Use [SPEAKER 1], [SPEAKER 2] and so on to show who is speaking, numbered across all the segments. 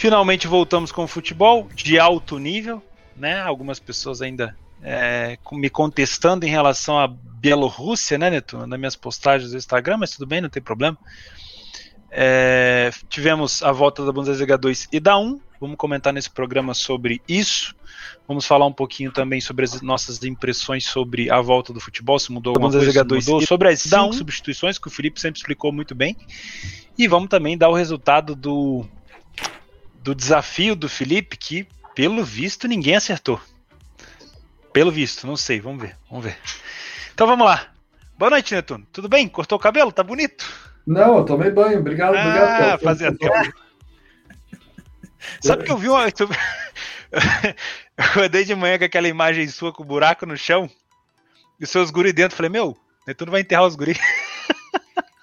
[SPEAKER 1] Finalmente voltamos com o futebol de alto nível, né? Algumas pessoas ainda é, me contestando em relação à Bielorrússia, né, Neto? Nas minhas postagens do Instagram, mas tudo bem, não tem problema. É, tivemos a volta da Bundesliga 2 e da 1. Vamos comentar nesse programa sobre isso. Vamos falar um pouquinho também sobre as nossas impressões sobre a volta do futebol, se mudou alguma Bundesliga coisa, 2 mudou, sobre as cinco substituições que o Felipe sempre explicou muito bem. E vamos também dar o resultado do, do desafio do Felipe, que pelo visto ninguém acertou. Pelo visto, não sei, vamos ver, vamos ver. Então vamos lá. Boa noite, Netuno. Tudo bem? Cortou o cabelo? Tá bonito?
[SPEAKER 2] Não, eu tomei banho. Obrigado, ah, obrigado.
[SPEAKER 1] Fazia tempo. Sabe que eu vi uma. eu acordei de manhã com aquela imagem sua com o buraco no chão e os seus guri dentro. Falei, meu, Netuno vai enterrar os guri.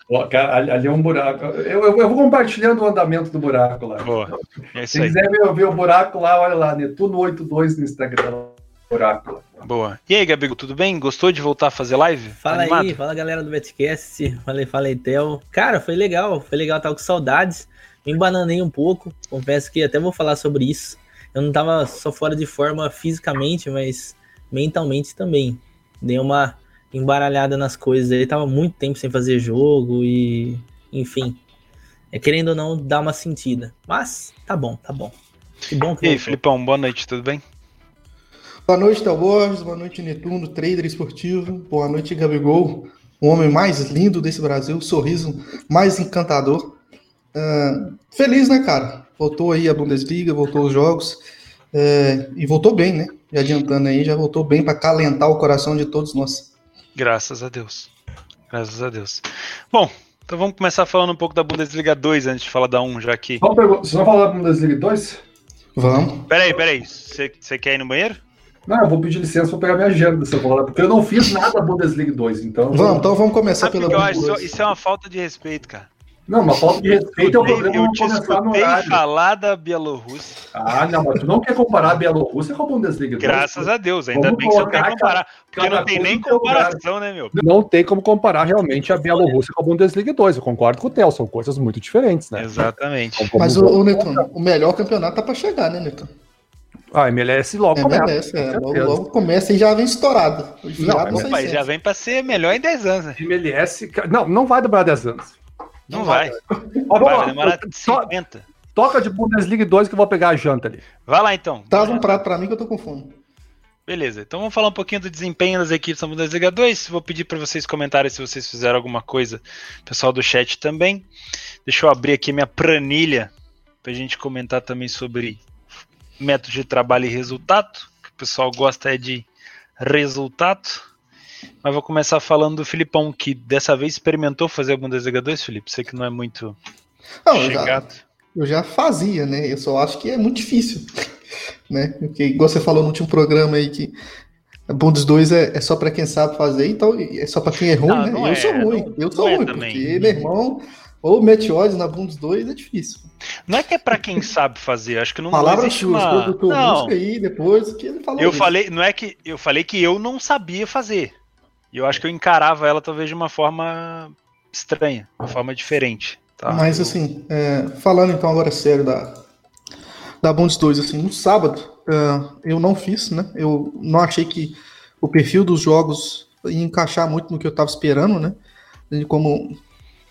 [SPEAKER 2] Ali é um buraco. Eu, eu, eu, vou compartilhando o andamento do buraco lá. Boa. É Se quiser ver, ver, o buraco lá, olha lá, Netuno82 no Instagram. Buraco lá.
[SPEAKER 1] Boa. E aí, Gabigo, tudo bem? Gostou de voltar a fazer live?
[SPEAKER 3] Fala Animado? aí, fala galera do Betcast. Falei, falei, Theo. Cara, foi legal, foi legal, tava com saudades. Me embananei um pouco, confesso que até vou falar sobre isso. Eu não tava só fora de forma fisicamente, mas mentalmente também. Dei uma embaralhada nas coisas. Ele tava muito tempo sem fazer jogo e, enfim, é querendo ou não dar uma sentida. Mas tá bom, tá bom.
[SPEAKER 1] Que bom que E aí, Filipão, boa noite, tudo bem?
[SPEAKER 4] Boa noite, Tal Borges, boa noite, Netuno, trader esportivo, boa noite, Gabigol, o homem mais lindo desse Brasil, sorriso mais encantador. Uh, feliz, né, cara? Voltou aí a Bundesliga, voltou os jogos uh, e voltou bem, né? E adiantando aí, já voltou bem para calentar o coração de todos nós.
[SPEAKER 1] Graças a Deus. Graças a Deus. Bom, então vamos começar falando um pouco da Bundesliga 2 antes de falar da 1, já que.
[SPEAKER 2] Vocês vão falar da Bundesliga 2?
[SPEAKER 1] Vamos. Peraí, peraí. Você quer ir no banheiro?
[SPEAKER 2] Não, eu vou pedir licença para pegar minha agenda dessa bola, porque eu não fiz nada da Bundesliga 2, então.
[SPEAKER 4] Vamos, então vamos começar
[SPEAKER 1] pela Bundesliga. Isso é uma falta de respeito, cara.
[SPEAKER 2] Não, uma falta de respeito é o programa
[SPEAKER 1] eu te começar no horário. falar da Bielorrússia.
[SPEAKER 2] Ah, não, mas tu não quer comparar a Bielorrússia com a Bundesliga.
[SPEAKER 1] Graças a Deus, ainda Vamos bem que você quer comparar. Porque não tem nem comparação, né, meu?
[SPEAKER 2] Não tem como comparar realmente a Bielorrússia com a Bundesliga 2. Eu concordo com o Theo, são coisas muito diferentes, né?
[SPEAKER 1] Exatamente.
[SPEAKER 4] Mas, o, o Neton, o melhor campeonato tá para chegar, né, Neton?
[SPEAKER 2] Ah, MLS logo
[SPEAKER 4] MLS, começa. É, logo, logo, começa e já vem estourado.
[SPEAKER 1] Não, já vem para ser melhor em 10 anos. Né?
[SPEAKER 2] MLS, não, não vai demorar 10 anos.
[SPEAKER 1] Não, não vai. vai. vai, vai demorar 50.
[SPEAKER 2] Toca de Bundesliga 2 que eu vou pegar a janta ali.
[SPEAKER 1] Vai lá então.
[SPEAKER 4] Traz um prato para mim que eu tô com fome.
[SPEAKER 1] Beleza, então vamos falar um pouquinho do desempenho das equipes da Bundesliga 2. Vou pedir para vocês comentarem se vocês fizeram alguma coisa, pessoal do chat também. Deixa eu abrir aqui minha planilha para a gente comentar também sobre método de trabalho e resultado. Que o pessoal gosta é de resultado. Mas vou começar falando do Filipão, que dessa vez experimentou fazer a Bundesliga 2, Felipe. Sei que não é muito
[SPEAKER 4] não, chegado. Eu já, eu já fazia, né? Eu só acho que é muito difícil. Né? Porque, igual você falou no último programa aí, que a Bundes 2 é, é só para quem sabe fazer, então é só para quem é ruim, não, né? Não eu é, sou ruim, não, eu sou é ruim, também. porque meu irmão, ou Meteores na Bundes 2 é difícil.
[SPEAKER 1] Não é que é para quem sabe fazer, acho que não,
[SPEAKER 4] Palavra
[SPEAKER 1] não
[SPEAKER 4] existe uma... não. aí depois que ele
[SPEAKER 1] falou. Eu isso. falei, não é que eu falei que eu não sabia fazer. E eu acho que eu encarava ela talvez de uma forma estranha, uma forma diferente.
[SPEAKER 4] Tá? Mas assim, é, falando então agora sério da, da Bundes 2, assim, no sábado uh, eu não fiz, né? Eu não achei que o perfil dos jogos ia encaixar muito no que eu estava esperando, né? Como,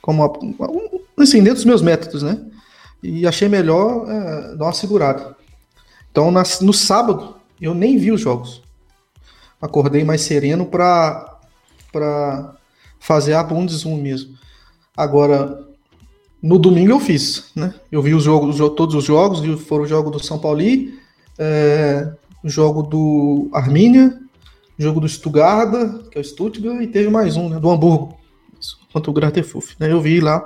[SPEAKER 4] como assim, dentro dos meus métodos, né? E achei melhor uh, dar uma segurada. Então, na, no sábado, eu nem vi os jogos. Acordei mais sereno para para fazer a 1 mesmo. Agora, no domingo eu fiz, né? Eu vi os jogos, todos os jogos, foram o jogo do São Paulo, é, o jogo do Armínia, o jogo do Stuttgart, que é o Stuttgart, e teve mais um, né? Do Hamburgo, contra o Gratefuf, né? Eu vi lá,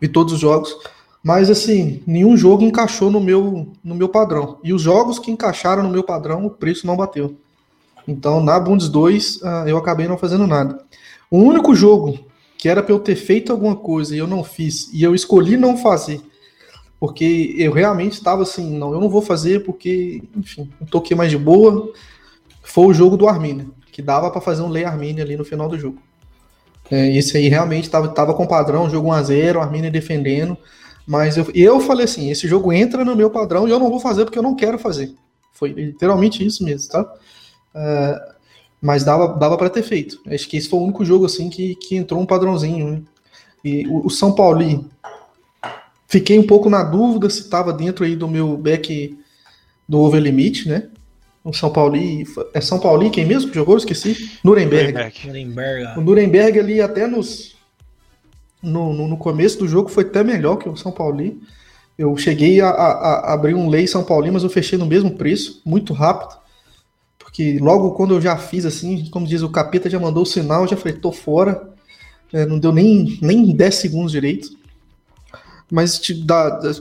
[SPEAKER 4] vi todos os jogos. Mas assim, nenhum jogo encaixou no meu, no meu padrão. E os jogos que encaixaram no meu padrão, o preço não bateu. Então, na Bundes 2, uh, eu acabei não fazendo nada. O único jogo que era para eu ter feito alguma coisa e eu não fiz, e eu escolhi não fazer, porque eu realmente estava assim, não, eu não vou fazer porque, enfim, um toquei mais de boa, foi o jogo do Armínia, que dava para fazer um Lei Armínia ali no final do jogo. É, esse aí realmente estava tava com padrão, jogo 1x0, Armínia defendendo, Mas eu, eu falei assim: esse jogo entra no meu padrão e eu não vou fazer porque eu não quero fazer. Foi literalmente isso mesmo, tá? Uh, mas dava, dava para ter feito. Acho que esse foi o único jogo assim que, que entrou um padrãozinho. Né? E o, o São Paulo, fiquei um pouco na dúvida se estava dentro aí do meu back do over limit, né? O São Paulo é São Paulo quem mesmo que jogou? Esqueci. Nuremberg. Nuremberg. O Nuremberg ali até nos no, no, no, começo do jogo foi até melhor que o São Paulo. Eu cheguei a, a, a abrir um lei São Paulo, mas eu fechei no mesmo preço, muito rápido. Porque logo quando eu já fiz assim, como diz o capeta, já mandou o sinal, já falei, tô fora. É, não deu nem, nem 10 segundos direito. Mas da, da,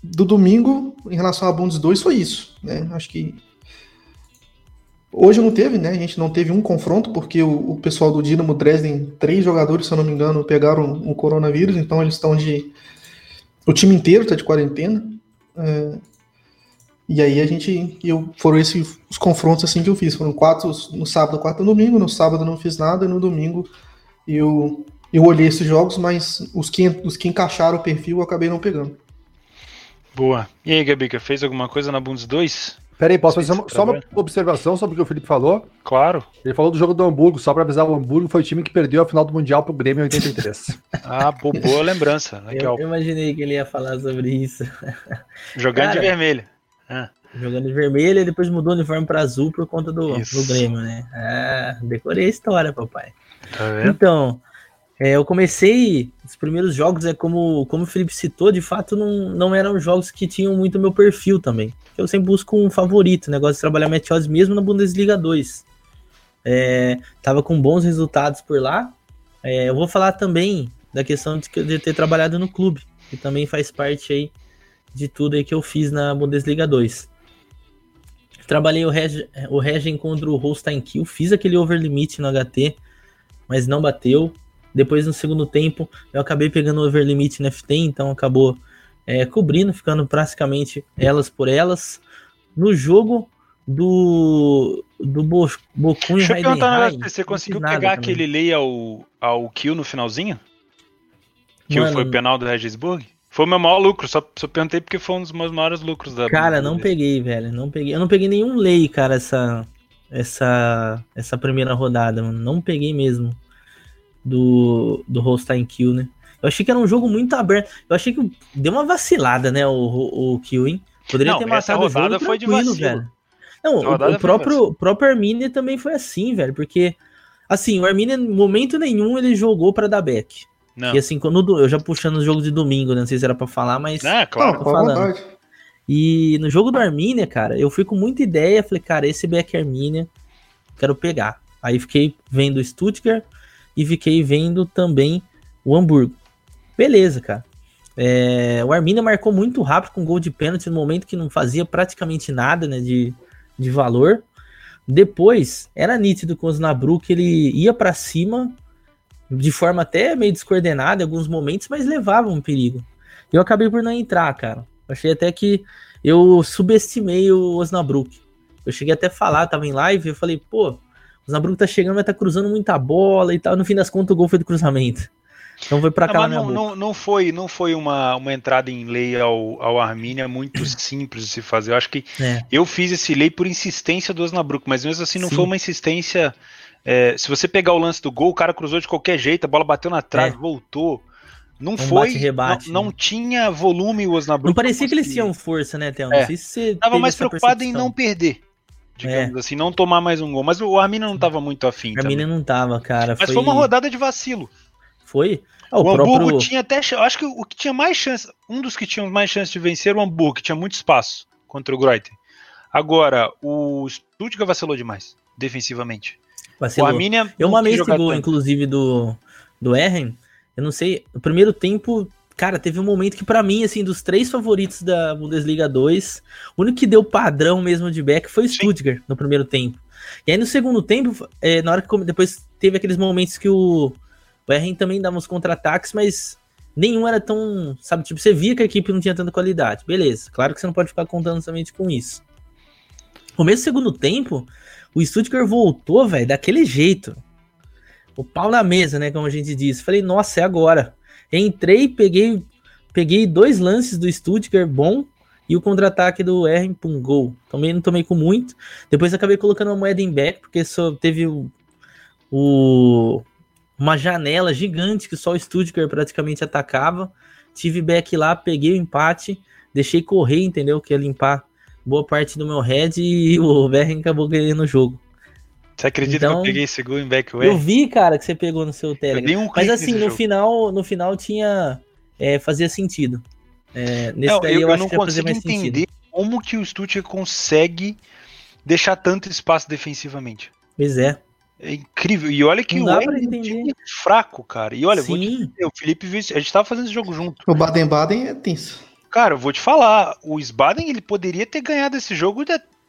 [SPEAKER 4] do domingo, em relação a Bundes 2, foi isso. Né? Acho que Hoje não teve, né? A gente não teve um confronto, porque o, o, pessoal do Dinamo Dresden, três jogadores, se eu não me engano, pegaram o coronavírus, então eles estão de. O time inteiro está de quarentena. É, e aí a gente. Eu, foram esses os confrontos assim que eu fiz. Foram quatro no sábado, quatro no domingo. No sábado não fiz nada, e no domingo eu, eu olhei esses jogos, mas os que, os que encaixaram o perfil eu acabei não pegando.
[SPEAKER 1] Boa. E aí, Gabica, fez alguma coisa na Bundes 2?
[SPEAKER 2] Peraí, posso fazer uma, só uma observação sobre o que o Felipe falou?
[SPEAKER 1] Claro.
[SPEAKER 2] Ele falou do jogo do Hamburgo, só para avisar, o Hamburgo foi o time que perdeu a final do Mundial pro Grêmio em 83.
[SPEAKER 1] ah, boa lembrança. Legal.
[SPEAKER 3] Eu, eu, imaginei que ele ia falar sobre isso.
[SPEAKER 1] Jogando Cara, de vermelho.
[SPEAKER 3] Ah. Jogando de vermelho e depois mudou o uniforme para azul por conta do, do Grêmio, né? Ah, decorei a história, papai. Tá então, é, eu comecei os primeiros jogos, é como, como o Felipe citou, de fato não, não eram jogos que tinham muito meu perfil também. Eu sempre busco um favorito, negócio de trabalhar meteos mesmo na Bundesliga 2. É, tava com bons resultados por lá. É, eu vou falar também da questão de, de, ter trabalhado no clube, que também faz parte aí de tudo aí que eu fiz na Bundesliga 2. Trabalhei o, Reg, o Regen contra o Holstein Kiel, fiz aquele over limit no HT, mas não bateu. Depois, no segundo tempo, eu acabei pegando o over limit no FT, então acabou é, cobrindo, ficando praticamente elas por elas. No jogo do do Bo, Bocun
[SPEAKER 1] Deixa eu perguntar, você conseguiu pegar também. aquele lei ao, ao kill no finalzinho? Que Mano, foi o penal do Regisburg? Foi o meu maior lucro, só, só perguntei porque foi um dos meus maiores lucros da
[SPEAKER 3] Cara, não peguei, velho, não peguei. Eu não peguei nenhum lei, cara, essa essa essa primeira rodada, mano. Não peguei mesmo do, do Holstein Kill, né? Eu achei que era um jogo muito aberto. Eu achei que deu uma vacilada, né, o, o, o Kill, hein? Poderia não, ter matado o jogo foi tranquilo, velho. Não, o, o próprio, próprio Arminia também foi assim, velho, porque, assim, o Arminia, em momento nenhum, ele jogou para dar back. Não. E assim, quando, eu já puxando os jogos de domingo, né? não sei se era para falar, mas...
[SPEAKER 1] É, claro. Não, falando.
[SPEAKER 3] E no jogo do Arminia, cara, eu fui com muita ideia, falei, cara, esse back Arminia, quero pegar. Aí fiquei vendo o Stuttgart, e fiquei vendo também o Hamburgo. Beleza, cara. É, o Arminia marcou muito rápido com gol de pênalti no momento que não fazia praticamente nada né, de, de valor. Depois, era nítido com o Osnabrück que ele ia para cima de forma até meio descoordenada em alguns momentos, mas levava um perigo. Eu acabei por não entrar, cara. Achei até que eu subestimei o Osnabrück. Eu cheguei até a falar, tava em live, eu falei, pô, o Osnabrück tá chegando, mas tá cruzando muita bola e tal. No fim das contas, o gol foi do cruzamento. Então foi para cá.
[SPEAKER 1] Não, não, não, foi, não foi uma, uma entrada em lei ao, ao Arminia muito simples de se fazer. Eu acho que é. eu fiz esse lei por insistência do Osnabrück, mas mesmo assim não Sim. foi uma insistência. É, se você pegar o lance do gol, o cara cruzou de qualquer jeito, a bola bateu na trave, é. voltou. Não um foi. Rebate, não, não, tinha volume o Osnabrück.
[SPEAKER 3] Não parecia que eles tinham força, né, Théo? Não
[SPEAKER 1] é. sei se você. Tava mais preocupado percepção. em não perder digamos é. assim, não tomar mais um gol. Mas o Arminia não estava muito afim.
[SPEAKER 3] O Arminia não estava, cara.
[SPEAKER 1] Mas foi... foi... uma rodada de vacilo.
[SPEAKER 3] Foi?
[SPEAKER 1] Ah, o, o Hamburgo próprio... tinha até. Eu acho que o que tinha mais chance. Um dos que tinha mais chance de vencer era o Hamburgo, que tinha muito espaço contra o Greuther. Agora, o Stuttgart vacilou demais, defensivamente.
[SPEAKER 3] Vacilou. O Arminia. Eu amei esse gol, tanto. inclusive, do, do Erren. Eu não sei. No primeiro tempo, Cara, teve um momento que, para mim, assim, dos três favoritos da Bundesliga 2, o único que deu padrão mesmo de back foi o Stuttgart no primeiro tempo. E aí no segundo tempo, é, na hora que depois teve aqueles momentos que o, o Erren também dava uns contra-ataques, mas nenhum era tão, sabe, tipo, você via que a equipe não tinha tanta qualidade. Beleza, claro que você não pode ficar contando somente com isso. No mesmo segundo tempo, o Stuttgart voltou, velho, daquele jeito. O pau na mesa, né, como a gente disse. Falei, nossa, é agora. Entrei, peguei peguei dois lances do Stuttgart bom e o contra-ataque do para um gol. Também não tomei com muito. Depois acabei colocando uma moeda em back, porque só teve o, o, uma janela gigante que só o Stuttgart praticamente atacava. Tive back lá, peguei o empate, deixei correr, entendeu? Que ia limpar boa parte do meu head e o Verren acabou ganhando o jogo.
[SPEAKER 1] Você acredita então, que eu peguei esse gol em back
[SPEAKER 3] Eu vi, cara, que você pegou no seu Telegram. Um Mas assim, no jogo. final, no final tinha. É, fazia sentido. É, nesse
[SPEAKER 1] não, daí eu, eu, eu não consigo entender sentido. como que o Stuttgart consegue deixar tanto espaço defensivamente.
[SPEAKER 3] Pois é.
[SPEAKER 1] É incrível. E olha que o é um fraco, cara. E olha, vou dizer, o Felipe viu, a gente tava fazendo esse jogo junto.
[SPEAKER 4] O Baden-Baden é tenso.
[SPEAKER 1] Cara, eu vou te falar, o Sbaden ele poderia ter ganhado esse jogo,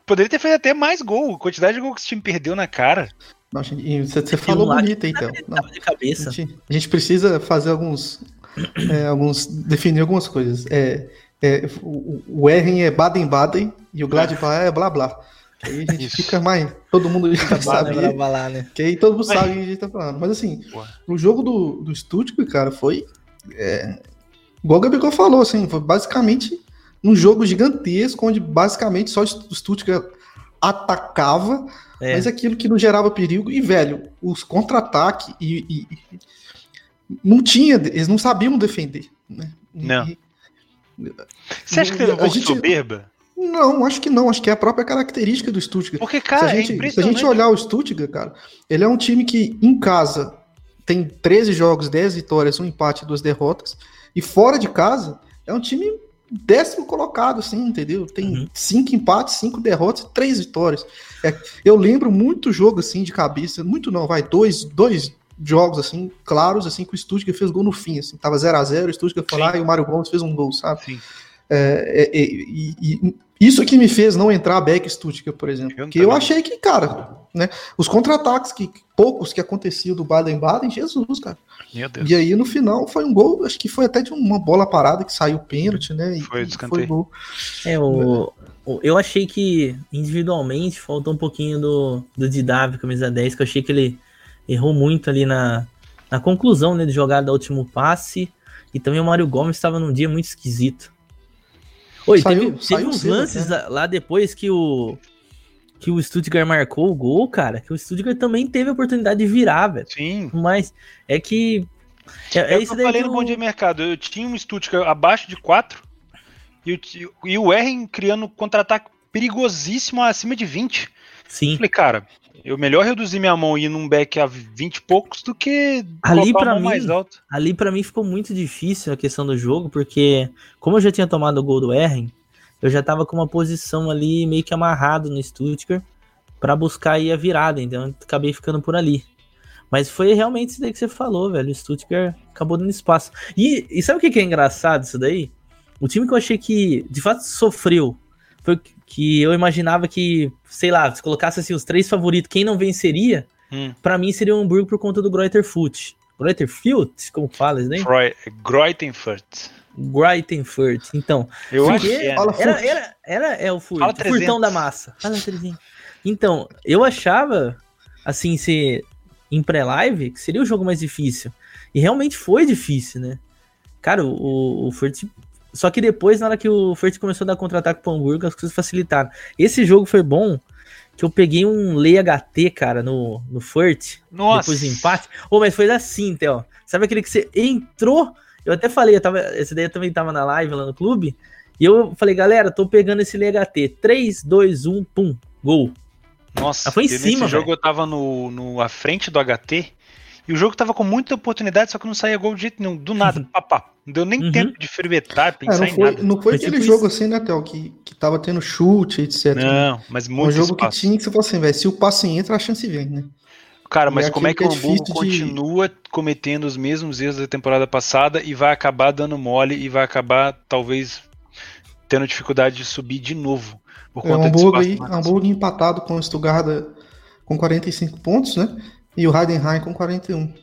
[SPEAKER 1] poderia ter feito até mais gol. A quantidade de gol que esse time perdeu na cara.
[SPEAKER 4] Não, gente, você, você falou bonito, então. Não, de cabeça. A gente, a, gente, precisa fazer alguns, é, alguns, definir algumas coisas. É, é, o, o Erren é Baden-Baden e o Gladbach é blá blá. Aí a gente Isso. fica mais. Todo mundo já sabe. né? Que aí todo mundo Mas... sabe o que a gente tá falando. Mas assim, Ué. o jogo do, do Stuttgart, cara, foi. É, igual o Gabigol falou, assim, foi basicamente um jogo gigantesco, onde basicamente só o Stuttgart atacava, é. mas aquilo que não gerava perigo. E, velho, os contra-ataques e, e, não tinha, eles não sabiam defender. Né?
[SPEAKER 1] Não. E, Você acha que teve um pouco de soberba?
[SPEAKER 4] Não, acho que não. Acho que é a própria característica do Stuttgart.
[SPEAKER 1] Porque, cara,
[SPEAKER 4] se a gente, é se a gente olhar o Stuttgart, cara, ele é um time que em casa tem 13 jogos, 10 vitórias, um empate, duas derrotas. E fora de casa é um time décimo colocado, assim, entendeu? Tem uhum. cinco empates, cinco derrotas, três vitórias. É, eu lembro muito jogo assim de cabeça, muito não, vai dois, dois jogos assim claros assim que o Stuttgart fez gol no fim, assim, tava 0 a 0 o Stuttgart foi lá e o Mário Gomes fez um gol, sabe? Sim. É, é, é, e, e, isso que me fez não entrar a Beck Stuttgart, por exemplo. Eu que eu achei que, cara, né, os contra-ataques, que poucos que aconteciam do Baden-Baden, Jesus, cara. E aí no final foi um gol, acho que foi até de uma bola parada que saiu pênalti, né? E,
[SPEAKER 1] foi, foi gol.
[SPEAKER 3] É, o, o, eu achei que individualmente faltou um pouquinho do, do Didavi, camisa 10, que eu achei que ele errou muito ali na, na conclusão né, de jogada do último passe. E também o Mário Gomes estava num dia muito esquisito. Oi, saiu, teve, teve uns lances né? lá depois que o que o Stuttgart marcou o gol, cara, que o Stuttgart também teve a oportunidade de virar, velho.
[SPEAKER 1] Sim.
[SPEAKER 3] Mas é que
[SPEAKER 1] é, é, isso eu falei no Bom Dia Mercado, eu tinha um Stuttgart abaixo de 4 e o, e o Erren criando contra-ataque perigosíssimo acima de 20.
[SPEAKER 3] Sim.
[SPEAKER 1] falei, cara, eu melhor reduzir minha mão e ir num back a 20 e poucos do que
[SPEAKER 3] ali para mim, mais alto. Ali para mim ficou muito difícil a questão do jogo, porque como eu já tinha tomado o gol do Erren, eu já tava com uma posição ali meio que amarrado no Stuttgart para buscar aí a virada, então acabei ficando por ali. Mas foi realmente isso daí que você falou, velho. O Stuttgart acabou dando espaço. E, e sabe o que, que é engraçado isso daí? O time que eu achei que de fato sofreu foi que eu imaginava que, sei lá, se colocasse assim os três favoritos, quem não venceria, hum. para mim seria o Hamburgo por conta do Greuter Foot. Greuter Foot, como fala isso daí?
[SPEAKER 1] Greutenfurt.
[SPEAKER 3] Greitenfurt. Então,
[SPEAKER 1] eu acho que
[SPEAKER 3] é, era, era, era, era, é o Furt, furtão da massa. Fala, Então, eu achava, assim, se em pré-live, que seria o jogo mais difícil. E realmente foi difícil, né? Cara, o, o Furt só que depois, na hora que o Furt começou a dar contra-ataque pro Hamburgo, as coisas facilitaram. Esse jogo foi bom, que eu peguei um Lei HT, cara, no, no Furt.
[SPEAKER 1] Nossa.
[SPEAKER 3] Depois do empate. Ô, oh, mas foi assim, Theo. Sabe aquele que você entrou? Eu até falei, eu tava, esse daí eu também tava na live lá no clube. E eu falei, galera, tô pegando esse Lei HT. 3, 2, 1, pum, gol.
[SPEAKER 1] Nossa, foi em cima, nesse jogo eu tava no, no, à frente do HT e o jogo tava com muita oportunidade, só que não saía gol de jeito nenhum. Do nada, papá. Não deu nem uhum. tempo de fermentar, pensar
[SPEAKER 4] é, não foi,
[SPEAKER 1] em nada.
[SPEAKER 4] Não foi, foi aquele tipo jogo isso. assim, né, Théo, que, que tava tendo chute, etc.
[SPEAKER 1] Não, mas muito
[SPEAKER 4] Um jogo espaço. que tinha que você falou assim, velho, se o passe entra, a chance vem, né?
[SPEAKER 1] Cara, mas como é que, que é o Hamburgo de... continua cometendo os mesmos erros da temporada passada e vai acabar dando mole e vai acabar, talvez, tendo dificuldade de subir de novo?
[SPEAKER 4] Por é, conta é, Hamburgo, aí, Hamburgo empatado com o Stuttgart com 45 pontos, né? E o Heidenheim com 41.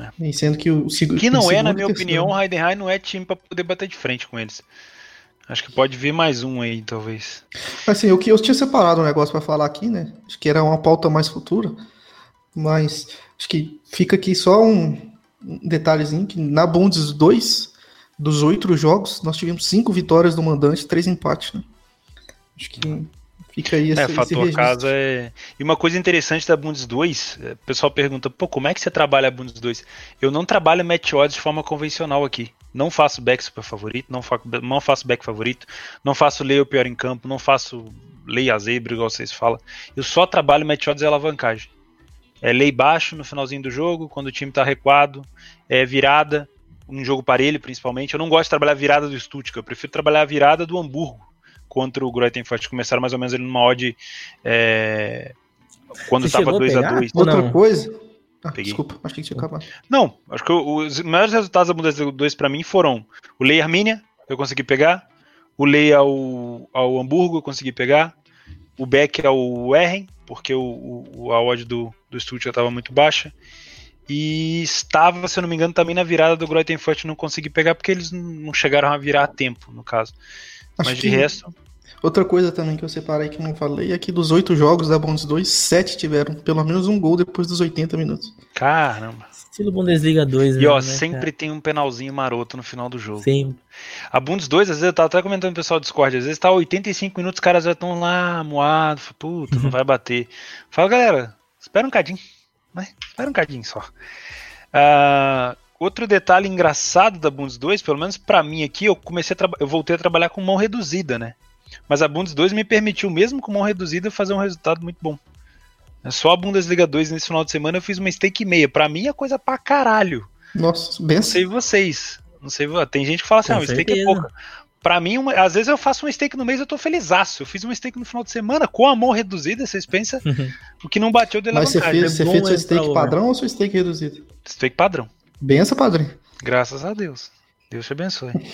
[SPEAKER 4] É. E sendo que o
[SPEAKER 1] Que não é, na minha opinião, o Heidenheim não é time para poder bater de frente com eles. Acho que pode vir mais um aí, talvez.
[SPEAKER 4] Assim, o que eu tinha separado um negócio para falar aqui, né? Acho que era uma pauta mais futura, mas acho que fica aqui só um detalhezinho que na Bundes 2 dos oito jogos, nós tivemos cinco vitórias do mandante, três empates, né? Acho que fica aí
[SPEAKER 1] esse, é, fator casa é. E uma coisa interessante da Bundes 2, é, o pessoal pergunta, pô, como é que você trabalha a Bundes 2? Eu não trabalho match odds de forma convencional aqui. Não faço back super favorito, não, fa não faço back favorito, não faço lei o pior em campo, não faço lei a zebra, igual vocês falam. Eu só trabalho match odds e alavancagem. É lei baixo no finalzinho do jogo, quando o time tá recuado, é virada, um jogo parelho principalmente. Eu não gosto de trabalhar a virada do Stuttgart, eu prefiro trabalhar a virada do Hamburgo contra o Greutenfurt. Começaram mais ou menos ele numa odd é, quando Você tava 2x2.
[SPEAKER 4] Outra coisa, ah, desculpa, acho que tinha acabado.
[SPEAKER 1] Não, acho que os maiores resultados da Bundesliga 2 para mim foram o Lei Armínia, eu consegui pegar, o Lei ao, ao Hamburgo, eu consegui pegar, o Beck ao Erren, porque o, o, a odd do, do Stuttgart estava muito baixa, e estava, se eu não me engano, também na virada do Greutenfurt, não consegui pegar porque eles não chegaram a virar a tempo, no caso. Acho Mas de resto.
[SPEAKER 4] Outra coisa também que eu separei que não falei é que dos oito jogos da Bundes 2, sete tiveram pelo menos um gol depois dos 80 minutos.
[SPEAKER 1] Caramba.
[SPEAKER 3] Estilo Bundesliga 2.
[SPEAKER 1] E ó, né, sempre cara? tem um penalzinho maroto no final do jogo.
[SPEAKER 3] Sim.
[SPEAKER 1] A Bundes 2, às vezes eu tava até comentando com o pessoal do Discord, às vezes tá 85 minutos, os caras já estão lá, moado, puta, não vai bater. Fala, galera, espera um cadinho, né? Espera um cadinho só. Uh, Outro detalhe engraçado da Bundes 2, pelo menos para mim aqui, eu comecei a eu voltei a trabalhar com mão reduzida, né? Mas a Bundes 2 me permitiu, mesmo com mão reduzida, fazer um resultado muito bom. É só a Bundesliga 2 nesse final de semana eu fiz uma stake meia. Para mim é coisa pra caralho.
[SPEAKER 4] Nossa, bem
[SPEAKER 1] Não sei vocês. Não sei, tem gente que fala assim, não, stake é pouca. Pra mim, uma, às vezes eu faço um stake no mês eu tô felizaço. Eu fiz um stake no final de semana com a mão reduzida, vocês pensam o que não bateu de
[SPEAKER 4] Mas você fez, é você fez seu stake padrão ou seu stake reduzido?
[SPEAKER 1] Stake padrão.
[SPEAKER 4] Benção, padre.
[SPEAKER 1] Graças a Deus. Deus te abençoe.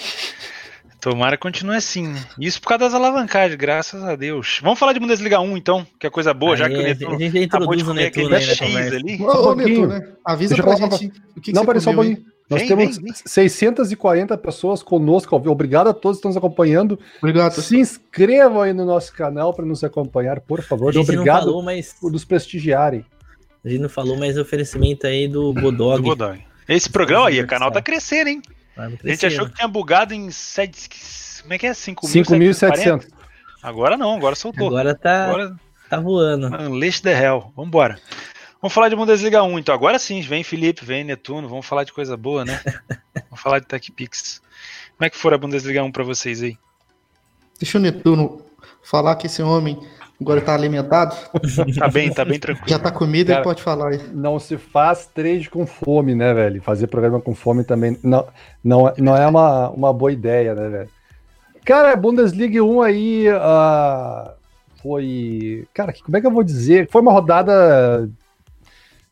[SPEAKER 1] Tomara que continue assim, né? Isso por causa das alavancagens, graças a Deus. Vamos falar de Bundesliga 1, então, que é coisa boa, Aí, já que o
[SPEAKER 3] Netuno a gente acabou de comer aquele né,
[SPEAKER 4] X ali. Ô, ô Netuno, né? Avisa pra gente
[SPEAKER 2] o que, Não, peraí só um pouquinho. Nós vem, temos vem, vem. 640 pessoas conosco. Obrigado a todos que estão nos acompanhando.
[SPEAKER 4] Obrigado.
[SPEAKER 2] Se inscrevam aí no nosso canal para nos acompanhar, por favor. Obrigado falou, mas... por nos prestigiarem.
[SPEAKER 3] A gente não falou, mas oferecimento aí do Bodog. Do Bodog.
[SPEAKER 1] Esse programa aí, o canal tá crescendo, hein? A gente achou que tinha bugado em 7. Como é que é?
[SPEAKER 2] 5.700.
[SPEAKER 1] Agora não, agora soltou.
[SPEAKER 3] Agora tá, agora... tá voando.
[SPEAKER 1] Unleash the hell. Vambora. Vamos falar de Bundesliga 1, então. Agora sim, vem Felipe, vem Netuno, vamos falar de coisa boa, né? vamos falar de TechPix. Como é que foi a Bundesliga 1 para vocês aí?
[SPEAKER 4] Deixa o Netuno falar que esse homem Agora tá alimentado?
[SPEAKER 1] tá bem, tá bem tranquilo.
[SPEAKER 4] Já tá comida, ele pode falar aí.
[SPEAKER 2] Não se faz trade com fome, né, velho? Fazer programa com fome também não, não, não é uma, uma boa ideia, né, velho? Cara, Bundesliga 1 aí uh, foi. Cara, como é que eu vou dizer? Foi uma rodada.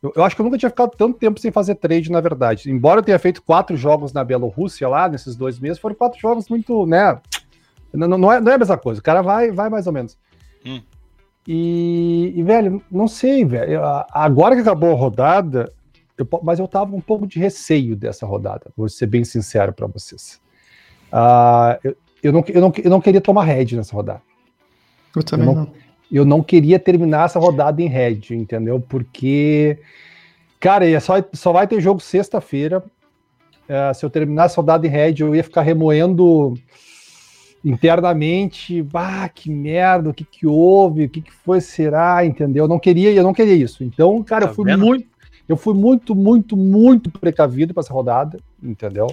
[SPEAKER 2] Eu, eu, acho que eu nunca tinha ficado tanto tempo sem fazer trade, na verdade. Embora eu tenha feito quatro jogos na Bielorrússia lá, nesses dois meses, foram quatro jogos muito, né? Não, não, é, não é a mesma coisa. O cara vai, vai mais ou menos. Hum. E, e, velho, não sei, velho. Agora que acabou a rodada, eu, mas eu tava um pouco de receio dessa rodada, vou ser bem sincero para vocês. Uh, eu, eu, não, eu, não, eu não queria tomar head nessa rodada.
[SPEAKER 4] Eu também
[SPEAKER 2] eu
[SPEAKER 4] não, não.
[SPEAKER 2] Eu não queria terminar essa rodada em head, entendeu? Porque, cara, é só, só vai ter jogo sexta-feira. Uh, se eu terminar essa rodada em head, eu ia ficar remoendo internamente, bah, que merda, o que que houve, o que que foi, será, entendeu? Eu não queria, eu não queria isso. Então, cara, tá eu fui vendo? muito, eu fui muito, muito, muito precavido para essa rodada, entendeu?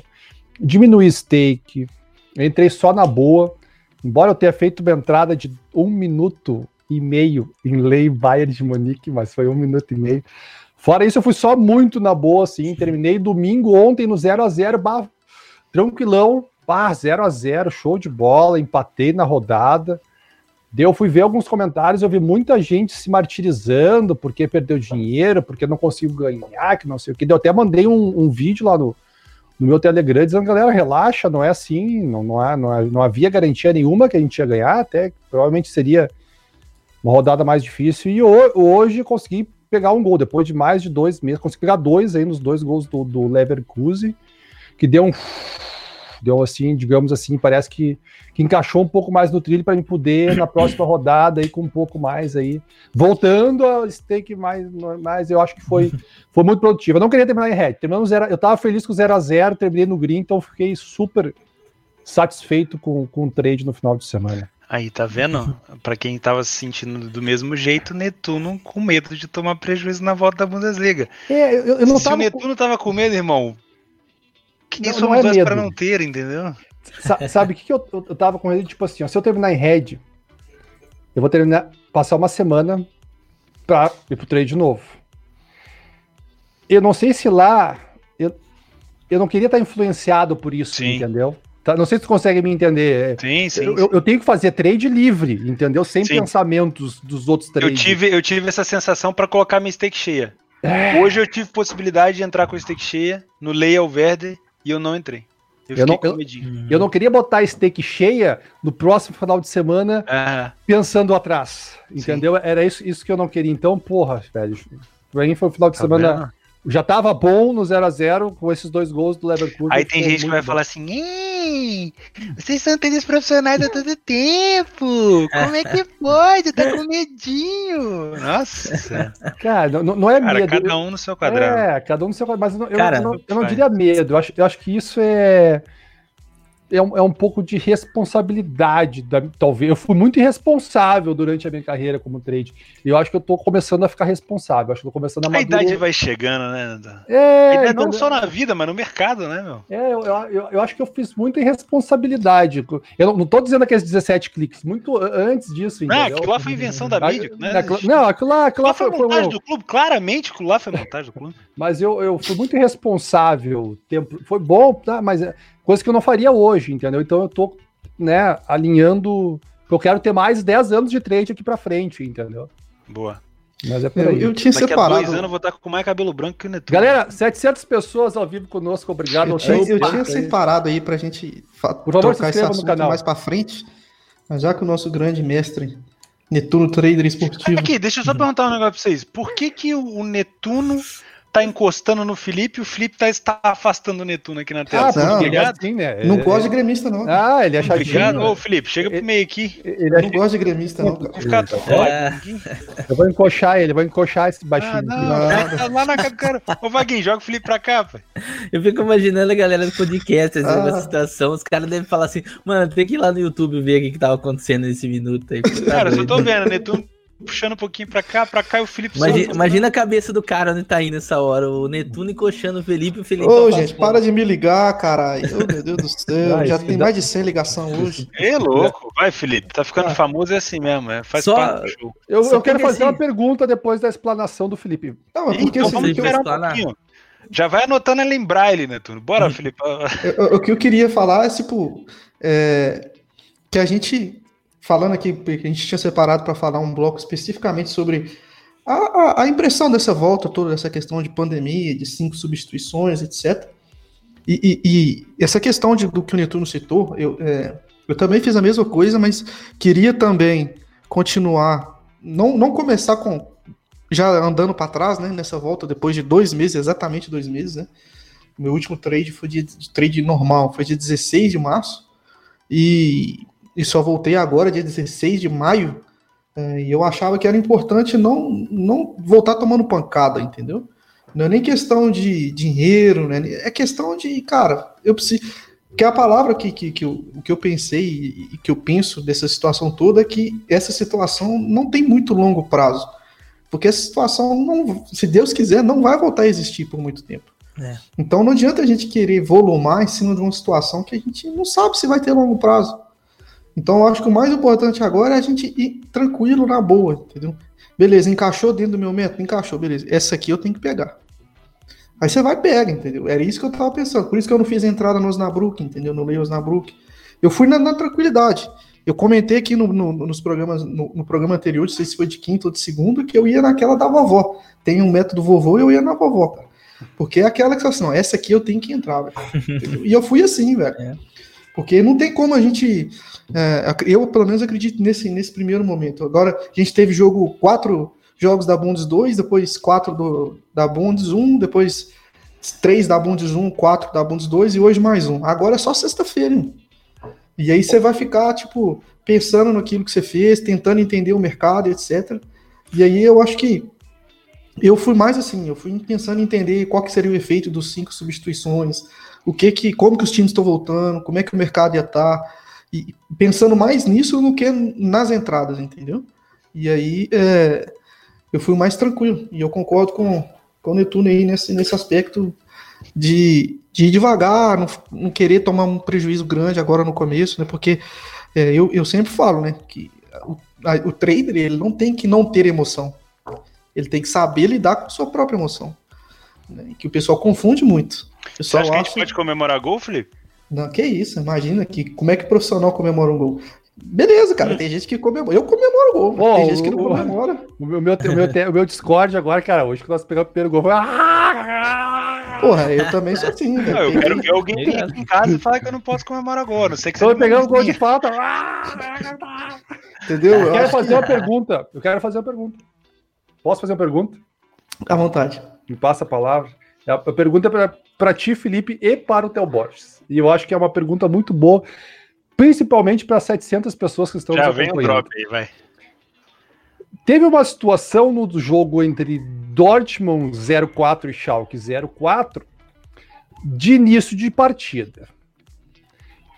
[SPEAKER 2] Diminuí stake, entrei só na boa, embora eu tenha feito uma entrada de um minuto e meio em lei Bayern de Monique, mas foi um minuto e meio. Fora isso, eu fui só muito na boa, assim, terminei domingo ontem no 0 a 0 bah, tranquilão, Pá, 0 a 0 show de bola, empatei na rodada. Deu, fui ver alguns comentários, eu vi muita gente se martirizando porque perdeu dinheiro, porque não conseguiu ganhar, que não sei o que. Eu até mandei um, um vídeo lá no, no meu Telegram dizendo, galera, relaxa, não é assim, não, não, há, não, não havia garantia nenhuma que a gente ia ganhar, até provavelmente seria uma rodada mais difícil. E hoje consegui pegar um gol, depois de mais de dois meses, consegui pegar dois aí nos dois gols do, do Leverkusen, que deu um Deu assim, digamos assim, parece que, que encaixou um pouco mais no trilho para me poder na próxima rodada aí com um pouco mais aí, voltando ao stake mais, mais eu acho que foi, foi muito produtivo. Eu não queria terminar em red, terminando zero, eu tava feliz com 0 a 0, terminei no green, então fiquei super satisfeito com, com o trade no final de semana.
[SPEAKER 1] Aí, tá vendo? Para quem tava se sentindo do mesmo jeito, Netuno com medo de tomar prejuízo na volta da Bundesliga. É, eu, eu não se tava... o Netuno tava com medo, irmão, quem não, somos não é nós para não ter, entendeu?
[SPEAKER 2] Sa sabe o que, que eu, eu, eu tava com medo? Tipo assim, ó, se eu terminar em red, eu vou terminar, passar uma semana para ir pro trade de novo. Eu não sei se lá eu, eu não queria estar influenciado por isso, Sim. entendeu? Tá, não sei se tu consegue me entender.
[SPEAKER 1] Sim, sim.
[SPEAKER 2] Eu, eu tenho que fazer trade livre, entendeu? Sem sim. pensamentos dos outros
[SPEAKER 1] trades. Eu tive, eu tive essa sensação para colocar minha stake cheia. É. Hoje eu tive possibilidade de entrar com a stake cheia no Leia Verde e eu não entrei.
[SPEAKER 2] Eu, eu, não, eu, eu, não queria botar a stake cheia no próximo final de semana ah. pensando atrás. Entendeu? Sim. Era isso, isso que eu não queria. Então, porra, velho. Pra mim foi um final de tá semana. Já tava bom no 0 a 0 com esses dois gols do Leverkusen.
[SPEAKER 1] Aí tem gente que vai bom. falar assim: vocês são tênis profissionais há todo tempo. Como é que pode? Tá com medinho. Nossa.
[SPEAKER 2] Cara, não, não é
[SPEAKER 1] Cara, medo. Cada um no seu quadrado.
[SPEAKER 2] É, cada um no seu quadrado. Mas eu, Cara, eu, não, eu não diria medo. Eu acho, eu acho que isso é é um, é um pouco de responsabilidade, da, talvez. Eu fui muito irresponsável durante a minha carreira como trade. E eu acho que eu tô começando a ficar responsável. Acho que eu tô começando a.
[SPEAKER 1] A idade vai chegando, né? É, não, não só na vida, mas no mercado, né, meu?
[SPEAKER 2] É, eu, eu, eu acho que eu fiz muita irresponsabilidade. Eu não, não tô dizendo aqueles 17 cliques, muito antes disso.
[SPEAKER 1] Não, aquilo lá foi invenção da mídia,
[SPEAKER 2] né? Não, aquilo lá, aquilo lá
[SPEAKER 1] foi, foi montagem do clube, claramente aquilo lá foi montagem do clube.
[SPEAKER 2] Mas eu, eu fui muito irresponsável. Tempo, foi bom, tá? Mas Coisa que eu não faria hoje, entendeu? Então eu tô, né, alinhando. Eu quero ter mais 10 anos de trade aqui pra frente, entendeu?
[SPEAKER 1] Boa.
[SPEAKER 2] Mas é por aí.
[SPEAKER 1] Eu, eu tinha Daqui separado. Daqui a dois anos eu vou estar com mais cabelo branco que o Netuno.
[SPEAKER 2] Galera, 700 pessoas ao vivo conosco, obrigado.
[SPEAKER 4] Eu, tinha, eu tinha separado aí pra gente
[SPEAKER 2] por favor, trocar esse assunto canal.
[SPEAKER 4] mais pra frente. Mas já que o nosso grande mestre Netuno Trader Esportivo.
[SPEAKER 1] Aqui, deixa eu só perguntar um negócio pra vocês. Por que, que o Netuno tá encostando no Felipe o Felipe tá, está afastando o Netuno aqui na tela.
[SPEAKER 4] Ah, não, ligado? Assim, né? Não gosta de gremista, não.
[SPEAKER 2] Ah, ele é chatinho. Obrigado.
[SPEAKER 1] Ô, Felipe, chega pro meio aqui.
[SPEAKER 4] Ele, não gosta de gremista, não. Cara. Ficar
[SPEAKER 2] é. Eu vou encoxar ele, vou encoxar esse baixinho. Ah,
[SPEAKER 1] não, tá lá na cara do cara. Ô, Vaguinho, joga o Felipe pra cá, pai.
[SPEAKER 3] Eu fico imaginando a galera do podcast, assim, ah. situação, os caras devem falar assim, mano, tem que ir lá no YouTube ver o que, que tava acontecendo nesse minuto aí.
[SPEAKER 1] Cara, eu só tô vendo, Netuno puxando um pouquinho pra cá, pra cá e o Felipe
[SPEAKER 3] Imagina, imagina a cabeça do cara onde tá indo essa hora. O Netuno encoxando o Felipe e o Felipe.
[SPEAKER 4] Ô, gente, para de me ligar, caralho. Oh, meu Deus do céu. Vai, já tem dá... mais de 100 ligação hoje.
[SPEAKER 1] É louco. Vai, Felipe. Tá ficando ah. famoso é assim mesmo. É. Faz
[SPEAKER 2] Só... parte do show. Eu, eu quero fazer assim... uma pergunta depois da explanação do Felipe.
[SPEAKER 1] Não, mas porque então, vamos esperar um pouquinho. Já vai anotando ela em braille, Netuno. Bora, Felipe.
[SPEAKER 4] o que eu queria falar é, tipo, é, que a gente falando aqui, a gente tinha separado para falar um bloco especificamente sobre a, a, a, impressão dessa volta, toda essa questão de pandemia, de cinco substituições, etc. E, e, e essa questão de, do que o Netuno citou, eu, é, eu também fiz a mesma coisa, mas queria também continuar, não, não começar com já andando para trás, né, nessa volta, depois de dois meses, exatamente dois meses, né? Meu último trade foi de, de trade normal, foi de 16 de março. E e só voltei agora, dia 16 de maio, é, e eu achava que era importante não, não voltar tomando pancada, entendeu? Não é nem questão de dinheiro, né? é questão de, cara, eu preciso. Que a palavra que, que, que, eu, que eu pensei e que eu penso dessa situação toda é que essa situação não tem muito longo prazo. Porque essa situação, não, se Deus quiser, não vai voltar a existir por muito tempo. É. Então não adianta a gente querer volumar em cima de uma situação que a gente não sabe se vai ter longo prazo. Então eu acho que o mais importante agora é a gente ir tranquilo, na boa, entendeu? Beleza, encaixou dentro do meu método? Encaixou, beleza. Essa aqui eu tenho que pegar. Aí você vai pega, entendeu? Era isso que eu tava pensando. Por isso que eu não fiz entrada no Osnabrück, entendeu? No Leio Osnabrück. Eu fui na, na, tranquilidade. Eu comentei aqui no, no, nos programas, no, no, programa anterior, não sei se foi de quinta ou de segunda, que eu ia naquela da vovó. Tem um método vovô e eu ia na vovó, cara. Porque é aquela que assim, ó, essa aqui eu tenho que entrar, velho. e eu fui assim, velho. É. Porque não tem como a gente. É, eu, pelo menos, acredito nesse, nesse primeiro momento. Agora, a gente teve jogo, quatro jogos da Bundes 2, depois quatro do, da Bundes 1, depois três da Bundes 1, quatro da Bundes 2 e hoje mais um. Agora é só sexta-feira. E aí você vai ficar, tipo, pensando naquilo que você fez, tentando entender o mercado, etc. E aí eu acho que eu fui mais assim, eu fui pensando em entender qual que seria o efeito dos cinco substituições, o que que, como que os times estão voltando, como é que o mercado ia estar, tá, e pensando mais nisso do que nas entradas, entendeu? E aí é, eu fui mais tranquilo, e eu concordo com, com o Netuno aí nesse, nesse aspecto de, de ir devagar, não, não querer tomar um prejuízo grande agora no começo, né? Porque é, eu, eu sempre falo, né, que o, a, o trader ele não tem que não ter emoção ele tem que saber lidar com a sua própria emoção. Né? Que o pessoal confunde muito. O pessoal
[SPEAKER 1] Você acha que a gente pode comemorar gol, Felipe?
[SPEAKER 4] Não, que isso, imagina que como é que o profissional comemora um gol. Beleza, cara, hum. tem gente que comemora. Eu comemoro gol,
[SPEAKER 2] Pô, tem gente que não comemora. O meu, o, meu, o, meu, o meu Discord agora, cara, hoje que nós pegamos o primeiro gol foi.
[SPEAKER 4] Porra, eu também sou assim.
[SPEAKER 1] Né? Não, eu quero ver alguém aqui em casa e falar que eu não posso comemorar gol. Não sei que
[SPEAKER 2] você. Tô pegando gol de falta.
[SPEAKER 4] Entendeu?
[SPEAKER 2] Eu quero fazer uma pergunta. Eu quero fazer uma pergunta. Posso fazer uma pergunta?
[SPEAKER 4] À vontade.
[SPEAKER 2] Me passa a palavra. A pergunta é para ti, Felipe, e para o Theo Borges. E eu acho que é uma pergunta muito boa, principalmente para 700 pessoas que estão
[SPEAKER 1] Já vem o drop aí, vai.
[SPEAKER 2] Teve uma situação no jogo entre Dortmund 04 e Schalke 04 de início de partida.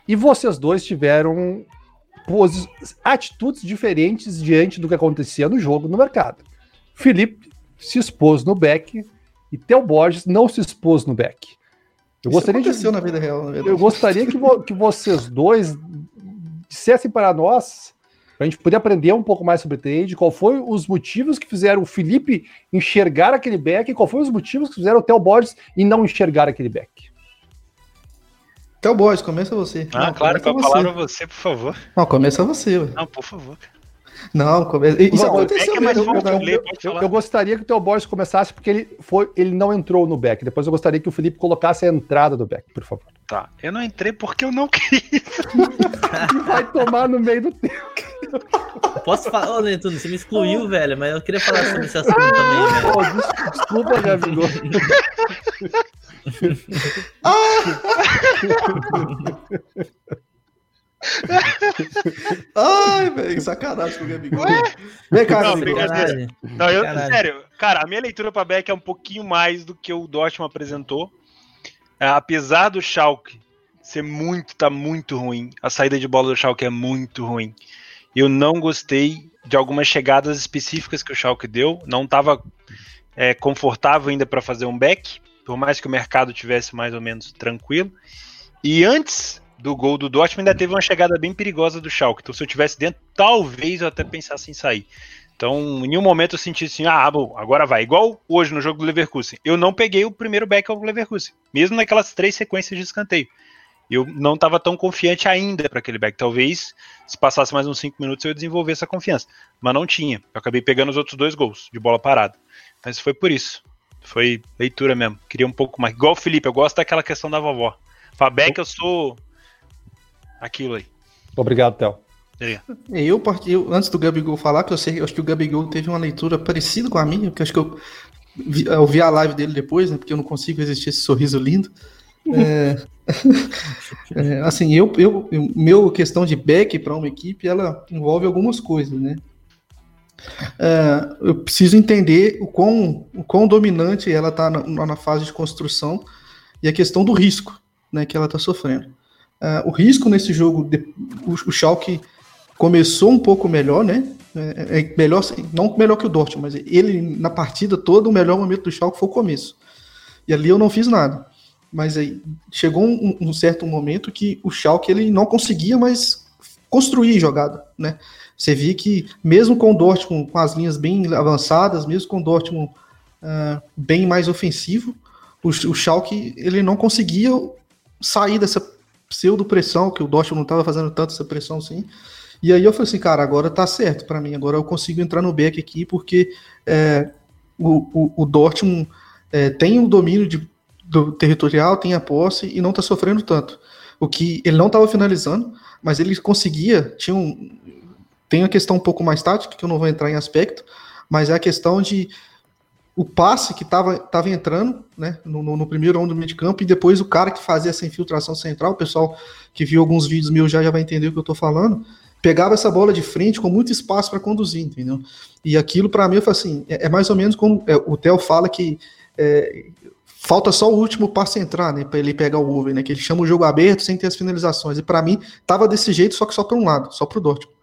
[SPEAKER 2] E vocês dois tiveram atitudes diferentes diante do que acontecia no jogo no mercado. Felipe se expôs no back e Theo Borges não se expôs no back.
[SPEAKER 4] Eu Isso gostaria aconteceu de, na vida real, na
[SPEAKER 2] verdade. Eu gostaria que, vo, que vocês dois dissessem para nós, para a gente poder aprender um pouco mais sobre trade, qual foi os motivos que fizeram o Felipe enxergar aquele back e qual foi os motivos que fizeram o Theo Borges e não enxergar aquele back.
[SPEAKER 4] Theo Borges, começa você.
[SPEAKER 1] Ah,
[SPEAKER 4] não,
[SPEAKER 1] claro, com a palavra você, por favor.
[SPEAKER 4] Não, começa você.
[SPEAKER 1] Não, por favor.
[SPEAKER 4] Não, come... isso Bom, aconteceu é mesmo.
[SPEAKER 2] Eu, eu, eu, eu, gostaria que o teu Borges começasse porque ele foi, ele não entrou no back. Depois eu gostaria que o Felipe colocasse a entrada do back, por favor.
[SPEAKER 1] Tá, eu não entrei porque eu não queria.
[SPEAKER 2] vai tomar no meio do tempo.
[SPEAKER 3] Posso falar, ô Netuno, você me excluiu, oh. velho, mas eu queria falar sobre esse assunto também, velho.
[SPEAKER 2] Oh, desculpa, Gabigol.
[SPEAKER 4] ah! Ai, velho, sacanagem com o Gabigol.
[SPEAKER 1] Vem cá, não, brincadeira. Não, eu, sério, cara, a minha leitura para Beck é um pouquinho mais do que o Dortmund apresentou. É, apesar do Schalke ser muito, tá muito ruim, a saída de bola do Schalke é muito ruim. Eu não gostei de algumas chegadas específicas que o Schalke deu, não estava é, confortável ainda para fazer um back, por mais que o mercado tivesse mais ou menos tranquilo. E antes do gol do Dortmund, ainda teve uma chegada bem perigosa do Schalke. Então, se eu tivesse dentro, talvez eu até pensasse em sair. Então, em nenhum momento eu senti assim, ah, bom, agora vai. Igual hoje no jogo do Leverkusen. Eu não peguei o primeiro back ao Leverkusen, mesmo naquelas três sequências de escanteio. Eu não estava tão confiante ainda para aquele back. Talvez, se passasse mais uns cinco minutos, eu desenvolver essa confiança. Mas não tinha. Eu acabei pegando os outros dois gols de bola parada. Mas foi por isso. Foi leitura mesmo. Queria um pouco mais. Igual o Felipe, eu gosto daquela questão da vovó. Fabec, eu sou aquilo aí.
[SPEAKER 2] Obrigado, Théo.
[SPEAKER 4] Eu, eu, antes do Gabigol falar, que eu sei, eu acho que o Gabigol teve uma leitura parecida com a minha, porque acho que eu vi, eu vi a live dele depois, né, porque eu não consigo resistir esse sorriso lindo. É, é, assim, eu, eu, meu questão de back para uma equipe, ela envolve algumas coisas, né? É, eu preciso entender o quão, o quão dominante ela está na, na, fase de construção e a questão do risco né, que ela está sofrendo. Uh, o risco nesse jogo, de, o, o Schalke começou um pouco melhor, né? É, é melhor, não melhor que o Dortmund, mas ele na partida toda o melhor momento do Schalke foi o começo. E ali eu não fiz nada. Mas aí chegou um, um certo momento que o Schalke ele não conseguia mais construir jogada, né? Você via que mesmo com o Dortmund com as linhas bem avançadas, mesmo com o Dortmund uh, bem mais ofensivo, o, o Schalke ele não conseguia sair dessa pseudo-pressão, que o Dortmund não estava fazendo tanto essa pressão assim. E aí eu falei assim, cara, agora tá certo para mim, agora eu consigo entrar no back aqui, porque é, o, o, o, Dortmund é, tem o domínio de, do territorial, tem a posse e não tá sofrendo tanto. O que ele não estava finalizando, mas ele conseguia, tinha um, tem a questão um pouco mais tática, que eu não vou entrar em aspecto, mas é a questão de o passe que estava tava entrando né, no, no, primeiro round do meio de campo e depois o cara que fazia essa infiltração central, o pessoal que viu alguns vídeos meus já, já vai entender o que eu estou falando, pegava essa bola de frente com muito espaço para conduzir, entendeu? E aquilo para mim eu assim, é, é, mais ou menos como é, o Theo fala que é, falta só o último passe entrar, né, para ele pegar o over, né, que ele chama o jogo aberto sem ter as finalizações. E para mim tava desse jeito, só que só para um lado, só para o Dortmund.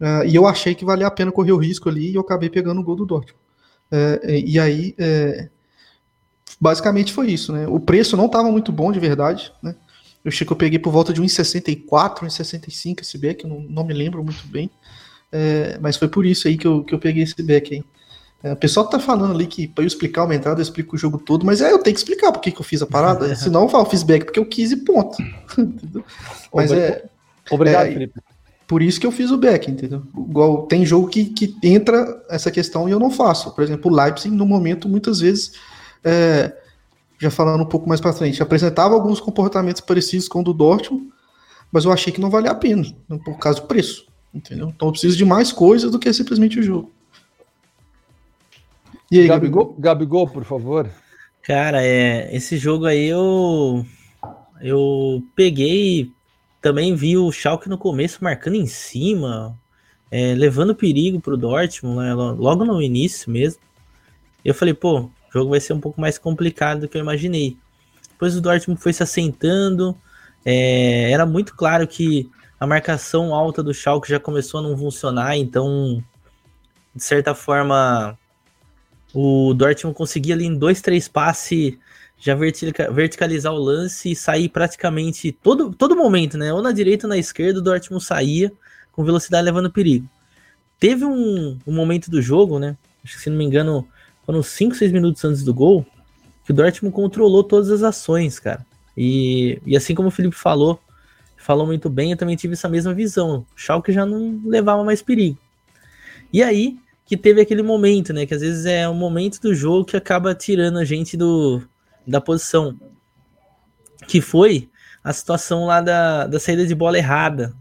[SPEAKER 4] Uh, e eu achei que valia a pena correr o risco ali e eu acabei pegando o gol do Dortmund. É, e aí, é, basicamente foi isso, né? O preço não estava muito bom de verdade, né? Eu achei que eu peguei por volta de 1,64, 1,65 esse back, não, não me lembro muito bem. É, mas foi por isso aí que eu, que eu peguei esse back aí. É, o pessoal tá falando ali que para eu explicar uma entrada, eu explico o jogo todo, mas é, eu tenho que explicar por que, que eu fiz a parada. Senão eu falo, fiz back porque eu quis e ponto. mas é.
[SPEAKER 2] Obrigado, é, Felipe.
[SPEAKER 4] Por isso que eu fiz o back, entendeu? Igual tem jogo que, que entra essa questão e eu não faço. Por exemplo, o Leipzig, no momento, muitas vezes, é, já falando um pouco mais para frente, apresentava alguns comportamentos parecidos com o do Dortmund, mas eu achei que não valia a pena, né, por causa do preço, entendeu? Então eu preciso de mais coisas do que simplesmente o jogo.
[SPEAKER 2] E aí, Gabigol, Gabigol, por favor.
[SPEAKER 3] Cara, é, esse jogo aí eu eu peguei também vi o Schalke no começo marcando em cima, é, levando perigo para o Dortmund, né, logo no início mesmo. Eu falei, pô, o jogo vai ser um pouco mais complicado do que eu imaginei. Depois o Dortmund foi se assentando, é, era muito claro que a marcação alta do Schalke já começou a não funcionar, então, de certa forma, o Dortmund conseguia ali em dois, três passes já verticalizar o lance e sair praticamente todo, todo momento, né? Ou na direita ou na esquerda, o Dortmund saía com velocidade levando perigo. Teve um, um momento do jogo, né? Acho que se não me engano, foram 5, 6 minutos antes do gol, que o Dortmund controlou todas as ações, cara. E, e assim como o Felipe falou, falou muito bem, eu também tive essa mesma visão. O Schalke já não levava mais perigo. E aí que teve aquele momento, né? Que às vezes é um momento do jogo que acaba tirando a gente do, da posição, que foi a situação lá da, da saída de bola errada.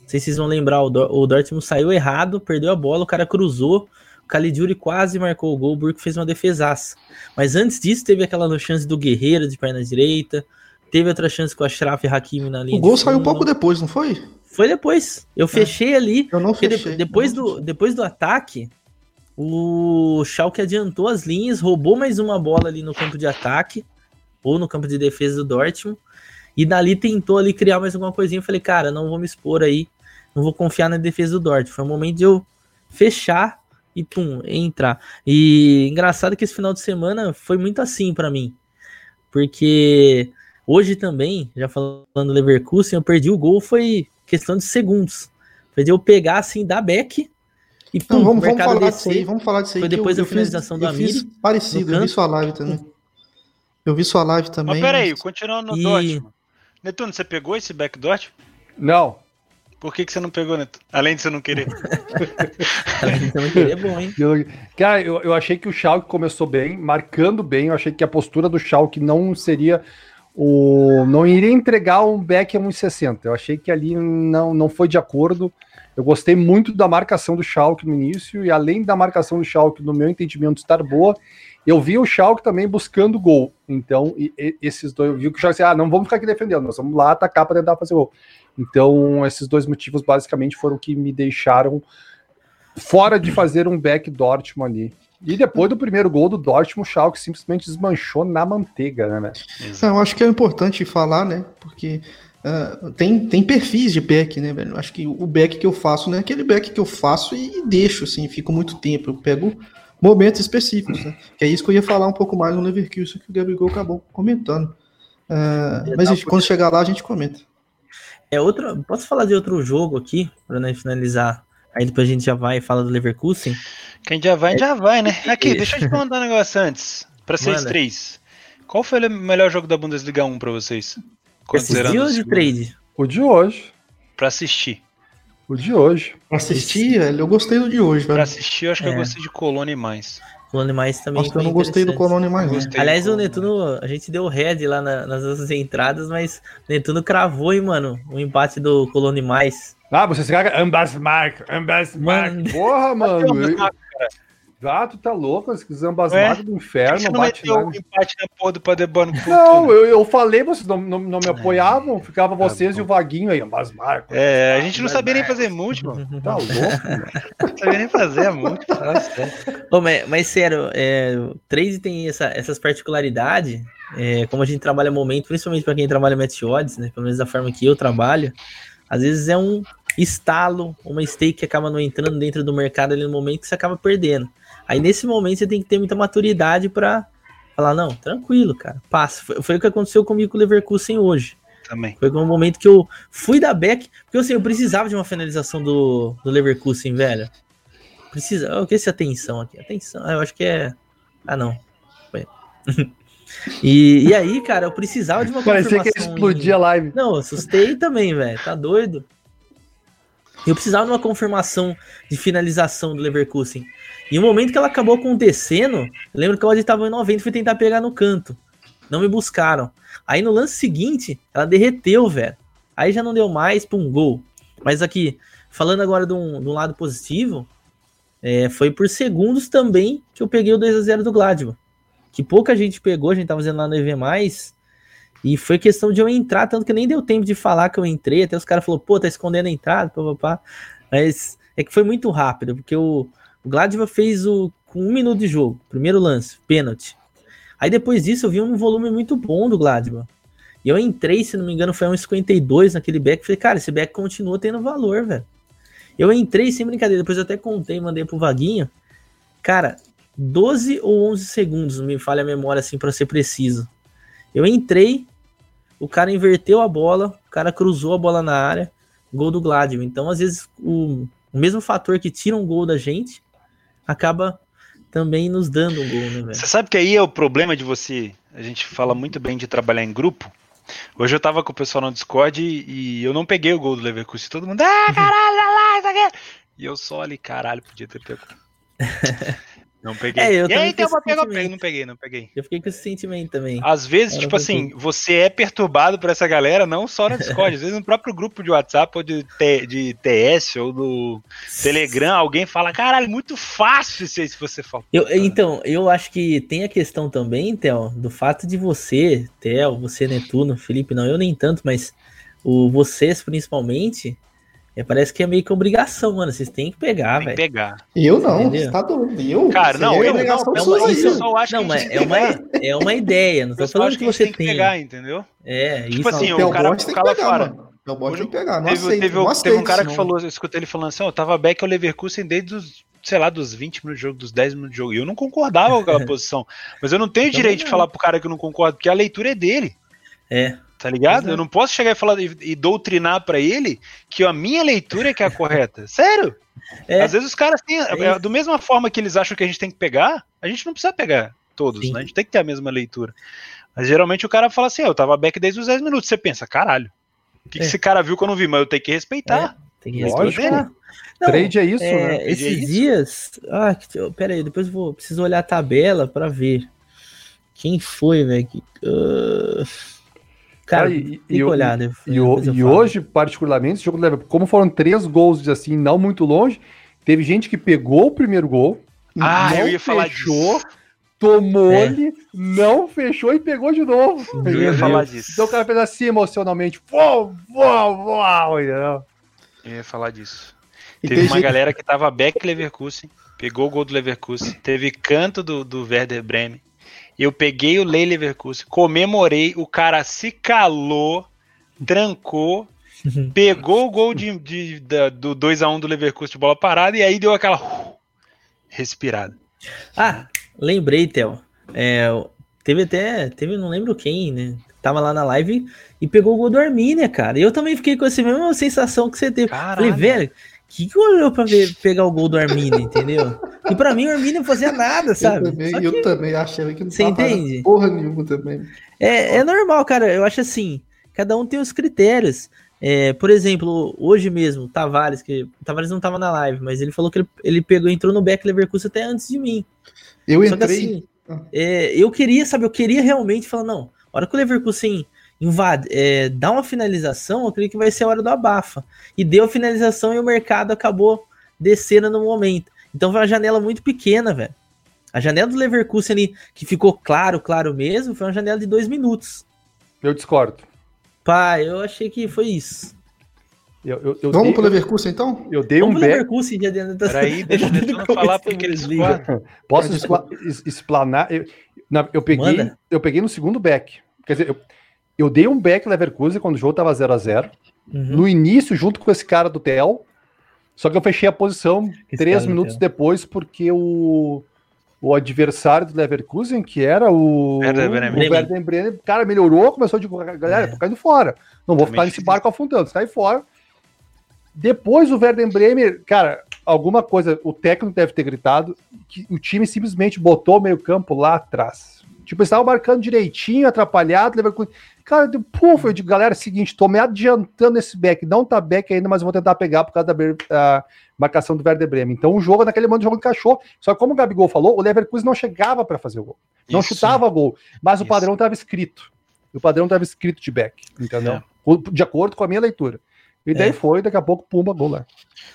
[SPEAKER 3] Não sei se vocês vão lembrar, o, o Dortmund saiu errado, perdeu a bola, o cara cruzou, o Caligiuri quase marcou o gol, o Burke fez uma defesaça. Mas antes disso, teve aquela chance do Guerreiro de perna direita, teve outra chance com a Shraf e Hakimi na linha.
[SPEAKER 4] O gol saiu um pouco depois, não foi?
[SPEAKER 3] Foi depois. Eu é. fechei ali.
[SPEAKER 4] Eu não fechei.
[SPEAKER 3] De, depois, não do, fechei. depois do ataque, o Schalke adiantou as linhas, roubou mais uma bola ali no campo de ataque, ou no campo de defesa do Dortmund, e dali tentou ali criar mais alguma coisinha. Eu falei, cara, não vou me expor aí, não vou confiar na defesa do Dortmund. Foi o momento de eu fechar e pum, entrar. E engraçado que esse final de semana foi muito assim para mim, porque hoje também, já falando do Leverkusen, eu perdi o gol, foi questão de segundos. Foi de eu pegar assim da back
[SPEAKER 4] e pum, Não, vamos, vamos falar disso aí, vamos falar disso aí.
[SPEAKER 3] Foi depois eu, da finalização do Amir.
[SPEAKER 4] Parecido, eu vi sua live também. Eu vi sua live também. Mas
[SPEAKER 1] peraí, mas... continuando no e... Dortmund. Netuno, você pegou esse back Dortmund?
[SPEAKER 2] Não.
[SPEAKER 1] Por que, que você não pegou, Neto? Além de você não querer.
[SPEAKER 3] Além de você não querer, é bom, hein?
[SPEAKER 2] Cara, eu, eu achei que o Schalke começou bem, marcando bem. Eu achei que a postura do Schalke não seria o... Não iria entregar um back a 1,60. Eu achei que ali não, não foi de acordo. Eu gostei muito da marcação do Schalke no início, e além da marcação do Schalke, no meu entendimento, estar boa, eu vi o Schalke também buscando gol. Então, e, e, esses dois, eu vi que o Schalke ah, não vamos ficar aqui defendendo, nós vamos lá atacar para tentar fazer gol. Então, esses dois motivos basicamente foram que me deixaram fora de fazer um back Dortmund ali. E depois do primeiro gol do Dortmund, o Schalke simplesmente desmanchou na manteiga, né?
[SPEAKER 4] Eu acho que é importante falar, né? Porque Uh, tem, tem perfis de back, né, velho? Acho que o back que eu faço não é aquele back que eu faço e, deixo, assim, fico muito tempo. Eu pego momentos específicos, né? Que é isso que eu ia falar um pouco mais no Leverkusen que o Gabigol acabou comentando. Uh, mas quando chegar lá a gente comenta.
[SPEAKER 3] É outro, posso falar de outro jogo aqui para né, finalizar? Aí depois a gente já vai e fala do Leverkusen.
[SPEAKER 1] Quem já vai, já vai, né? Aqui, deixa eu te mandar um negócio antes. Para vocês três. Qual foi o melhor jogo da Bundesliga 1 para vocês?
[SPEAKER 3] Assistir ou de trade?
[SPEAKER 2] O de hoje.
[SPEAKER 1] Pra assistir.
[SPEAKER 2] O de hoje.
[SPEAKER 4] Pra assistir, eu gostei do de hoje, velho.
[SPEAKER 1] Pra assistir, eu acho que é. eu gostei de Colônia mais.
[SPEAKER 3] Colônia mais também.
[SPEAKER 4] Nossa, eu não gostei do Colônia mais.
[SPEAKER 3] Aliás, o Netuno, a gente deu red lá na, nas nossas entradas, mas o Netuno cravou, hein, mano, o empate do Colônia mais.
[SPEAKER 2] Ah, você se caga ambas mark, ambas mark. Porra, mano. Tu tá louco, esse zambasmado é? do inferno. Você
[SPEAKER 1] não meteu o empate na porra do
[SPEAKER 2] Padebano. Não, eu, eu falei, vocês não, não, não me apoiavam, ficava tá vocês e o Vaguinho aí, ambasmar.
[SPEAKER 1] É, a gente não sabia nem fazer múltiplo.
[SPEAKER 2] Tá louco,
[SPEAKER 1] Não sabia nem fazer a múltiplo.
[SPEAKER 3] Ô, mas, mas sério, é, o Trade tem essa, essas particularidades, é, como a gente trabalha momento, principalmente para quem trabalha match odds, né, pelo menos da forma que eu trabalho, às vezes é um estalo, uma stake que acaba não entrando dentro do mercado ali no momento que você acaba perdendo. Aí nesse momento você tem que ter muita maturidade para falar, não, tranquilo, cara, passa. Foi, foi, o que aconteceu comigo com o Leverkusen hoje.
[SPEAKER 1] Também.
[SPEAKER 3] Foi um momento que eu fui da back, porque assim, eu precisava de uma finalização do, do Leverkusen, velho. Precisa. O que é essa atenção aqui? Atenção. Ah, eu acho que é. Ah, não. Foi. e, e aí, cara, eu precisava de uma
[SPEAKER 2] Parecia que explodia a live.
[SPEAKER 3] Não, eu assustei também, velho. Tá doido? Eu precisava de uma confirmação de finalização do Leverkusen. E o momento que ela acabou acontecendo, lembro que ela estava em 90 e fui tentar pegar no canto. Não me buscaram. Aí no lance seguinte, ela derreteu, velho. Aí já não deu mais para um gol. Mas aqui, falando agora de um, de um lado positivo, é, foi por segundos também que eu peguei o 2 a 0 do Gladbach. Que pouca gente pegou, a gente tava fazendo lá no EV+, e foi questão de eu entrar, tanto que nem deu tempo de falar que eu entrei, até os caras falaram, pô, tá escondendo a entrada, papapá. Mas é que foi muito rápido, porque o, o Gladbach fez o com um minuto de jogo, primeiro lance, pênalti. Aí depois disso eu vi um volume muito bom do Gladbach. E eu entrei, se não me engano, foi um 52 naquele back. Falei, cara, esse back continua tendo valor, velho. Eu entrei sem brincadeira, depois eu até contei, mandei pro Vaguinho. Cara, 12 ou 11 segundos, me falha a memória assim para ser preciso. Eu entrei, o cara inverteu a bola, o cara cruzou a bola na área, gol do Gladio. Então, às vezes, o, o mesmo fator que tira um gol da gente acaba também nos dando um gol, né, velho?
[SPEAKER 1] Você sabe que aí é o problema de você. A gente fala muito bem de trabalhar em grupo. Hoje eu tava com o pessoal no Discord e, e eu não peguei o gol do Leverkusen. Todo mundo, ah, caralho, lá, isso aqui. E eu só ali, caralho, podia ter pego. Não peguei. É,
[SPEAKER 3] eu e aí,
[SPEAKER 1] tem uma pega, pega, não peguei, não peguei.
[SPEAKER 3] Eu fiquei com esse sentimento também.
[SPEAKER 1] Às vezes, Era tipo assim, você é perturbado por essa galera, não só no Discord, às vezes no próprio grupo de WhatsApp ou de, T, de TS ou do Telegram, alguém fala, caralho, muito fácil se você fala.
[SPEAKER 3] Eu, então, eu acho que tem a questão também, Theo, do fato de você, Theo, você, Netuno, Felipe, não, eu nem tanto, mas o vocês principalmente é, parece que é meio que obrigação, mano. Vocês têm que pegar, velho.
[SPEAKER 1] Tem que pegar.
[SPEAKER 4] Eu não, Entendeu? você tá doido. Eu?
[SPEAKER 1] Cara, não,
[SPEAKER 4] é
[SPEAKER 1] eu
[SPEAKER 4] obrigação
[SPEAKER 3] não,
[SPEAKER 4] não,
[SPEAKER 3] isso eu só acho não, que mas é uma, é uma ideia. Não tô falando que, você tem. que
[SPEAKER 1] pegar, entendeu?
[SPEAKER 3] É,
[SPEAKER 1] tipo isso. assim, o cara, o cara fora.
[SPEAKER 4] Eu gosto de pegar, não
[SPEAKER 1] teve, aceito, teve, não aceito, teve um cara que falou, eu escutei ele falando assim, ó, oh, tava back ao Leverkusen desde os, sei lá, dos 20 minutos de jogo, dos 10 minutos de jogo. E eu não concordava com aquela posição. Mas eu não tenho direito de falar pro cara que eu não concordo, porque a leitura é dele.
[SPEAKER 3] É.
[SPEAKER 1] Tá ligado? Eu não posso chegar e falar e, e doutrinar para ele que a minha leitura é que é a correta. Sério? É. Às vezes os caras têm. É, é da mesma forma que eles acham que a gente tem que pegar, a gente não precisa pegar todos, né? A gente tem que ter a mesma leitura. Mas geralmente o cara fala assim: eu tava back desde os 10 minutos. Você pensa, caralho. O que, é. que esse cara viu que eu não vi? Mas eu tenho que respeitar.
[SPEAKER 3] É, tem que respeitar.
[SPEAKER 2] Não, Trade é isso, é,
[SPEAKER 3] né? Esses é isso. dias. Ah, pera aí, depois eu vou. Preciso olhar a tabela para ver. Quem foi, velho? Uh...
[SPEAKER 2] Cara, e, e, olhar, né? E, e hoje, particularmente, esse jogo leva. Como foram três gols assim, não muito longe, teve gente que pegou o primeiro gol.
[SPEAKER 1] Ah, eu ia falar fechou, disso.
[SPEAKER 2] Tomou-lhe, é. não fechou e pegou de novo.
[SPEAKER 1] Eu ia falar disso.
[SPEAKER 2] Então o cara fez assim emocionalmente. Uau, uau, uau,
[SPEAKER 1] Eu ia falar disso. E teve uma gente... galera que tava back Leverkusen, pegou o gol do Leverkusen, teve canto do, do Werder Bremen. Eu peguei o Lei Leverkusen, comemorei, o cara se calou, trancou, pegou o gol de, de, de do 2x1 do Leverkusen de bola parada e aí deu aquela uh, respirada.
[SPEAKER 3] Ah, lembrei, Theo. É, teve até, teve, não lembro quem, né? Tava lá na live e pegou o gol do Arminia, cara. E eu também fiquei com essa mesma sensação que você teve. Caralho. Falei, velho, que, que olhou pra ver, pegar o gol do Arminia, entendeu? E pra mim o Arminia não fazia nada, sabe?
[SPEAKER 4] Eu também, que, eu também achei que
[SPEAKER 3] não você entende?
[SPEAKER 4] porra nenhuma também.
[SPEAKER 3] É, é normal, cara. Eu acho assim, cada um tem os critérios. É, por exemplo, hoje mesmo, Tavares, que o Tavares não tava na live, mas ele falou que ele, ele pegou, entrou no Back Leverkusen até antes de mim.
[SPEAKER 4] Eu Só entrei.
[SPEAKER 3] Que, assim, é, eu queria, sabe, eu queria realmente falar, não, a hora que o Leverkusen invade, é, dá uma finalização, eu creio que vai ser a hora do abafa. E deu a finalização e o mercado acabou descendo no momento. Então foi uma janela muito pequena, velho. A janela do Leverkusen ali, que ficou claro, claro mesmo, foi uma janela de dois minutos.
[SPEAKER 2] Eu discordo.
[SPEAKER 3] Pai, eu achei que foi isso.
[SPEAKER 4] Eu, eu, eu Vamos dei, pro Leverkusen então?
[SPEAKER 2] Eu dei Vamos um
[SPEAKER 3] back. Leverkusen dia dentro
[SPEAKER 1] da... Peraí, deixa eu falar porque eles
[SPEAKER 2] Posso explanar? Eu, na, eu, peguei, eu peguei no segundo back. Quer dizer, eu, eu dei um back Leverkusen quando o jogo tava 0x0. Uhum. No início, junto com esse cara do Tel. Só que eu fechei a posição esse três minutos depois, porque o, o adversário do Leverkusen, que era o Werder Bremen, o Werder Bremen cara, melhorou, começou a dizer, galera, é. tô caindo fora. Não vou Também ficar nesse barco afundando, sai fora. Depois o Werder Bremen, cara, alguma coisa, o técnico deve ter gritado que o time simplesmente botou o meio-campo lá atrás. Tipo, eles estavam marcando direitinho, atrapalhado, Leverkusen. Cara, de, puf, eu digo, galera, é o seguinte, tô me adiantando esse back. Não tá back ainda, mas eu vou tentar pegar por causa da marcação do Werder Bremen. Então o jogo, naquele momento, o jogo encaixou. Só que como o Gabigol falou, o Leverkusen não chegava para fazer o gol. Não Isso. chutava gol. Mas Isso. o padrão estava escrito. O padrão estava escrito de back, entendeu? É. De acordo com a minha leitura. E daí é. foi, daqui a pouco, pumba, gol lá.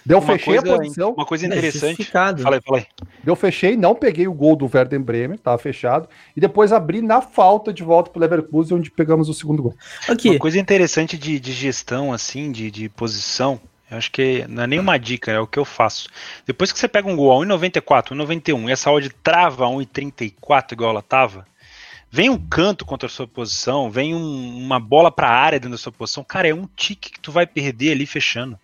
[SPEAKER 2] Deu, uma fechei coisa, a posição.
[SPEAKER 1] Uma coisa interessante.
[SPEAKER 2] Falei, falei. Deu, fechei, não peguei o gol do Werder Bremen, tava fechado. E depois abri na falta de volta pro Leverkusen, onde pegamos o segundo gol.
[SPEAKER 1] Aqui. Uma coisa interessante de, de gestão, assim, de, de posição, eu acho que não é nenhuma dica, é o que eu faço. Depois que você pega um gol a 1,94, 1,91 e essa odd trava a 1,34 igual ela tava, vem um canto contra a sua posição, vem um, uma bola para a área dentro da sua posição, cara, é um tique que tu vai perder ali fechando.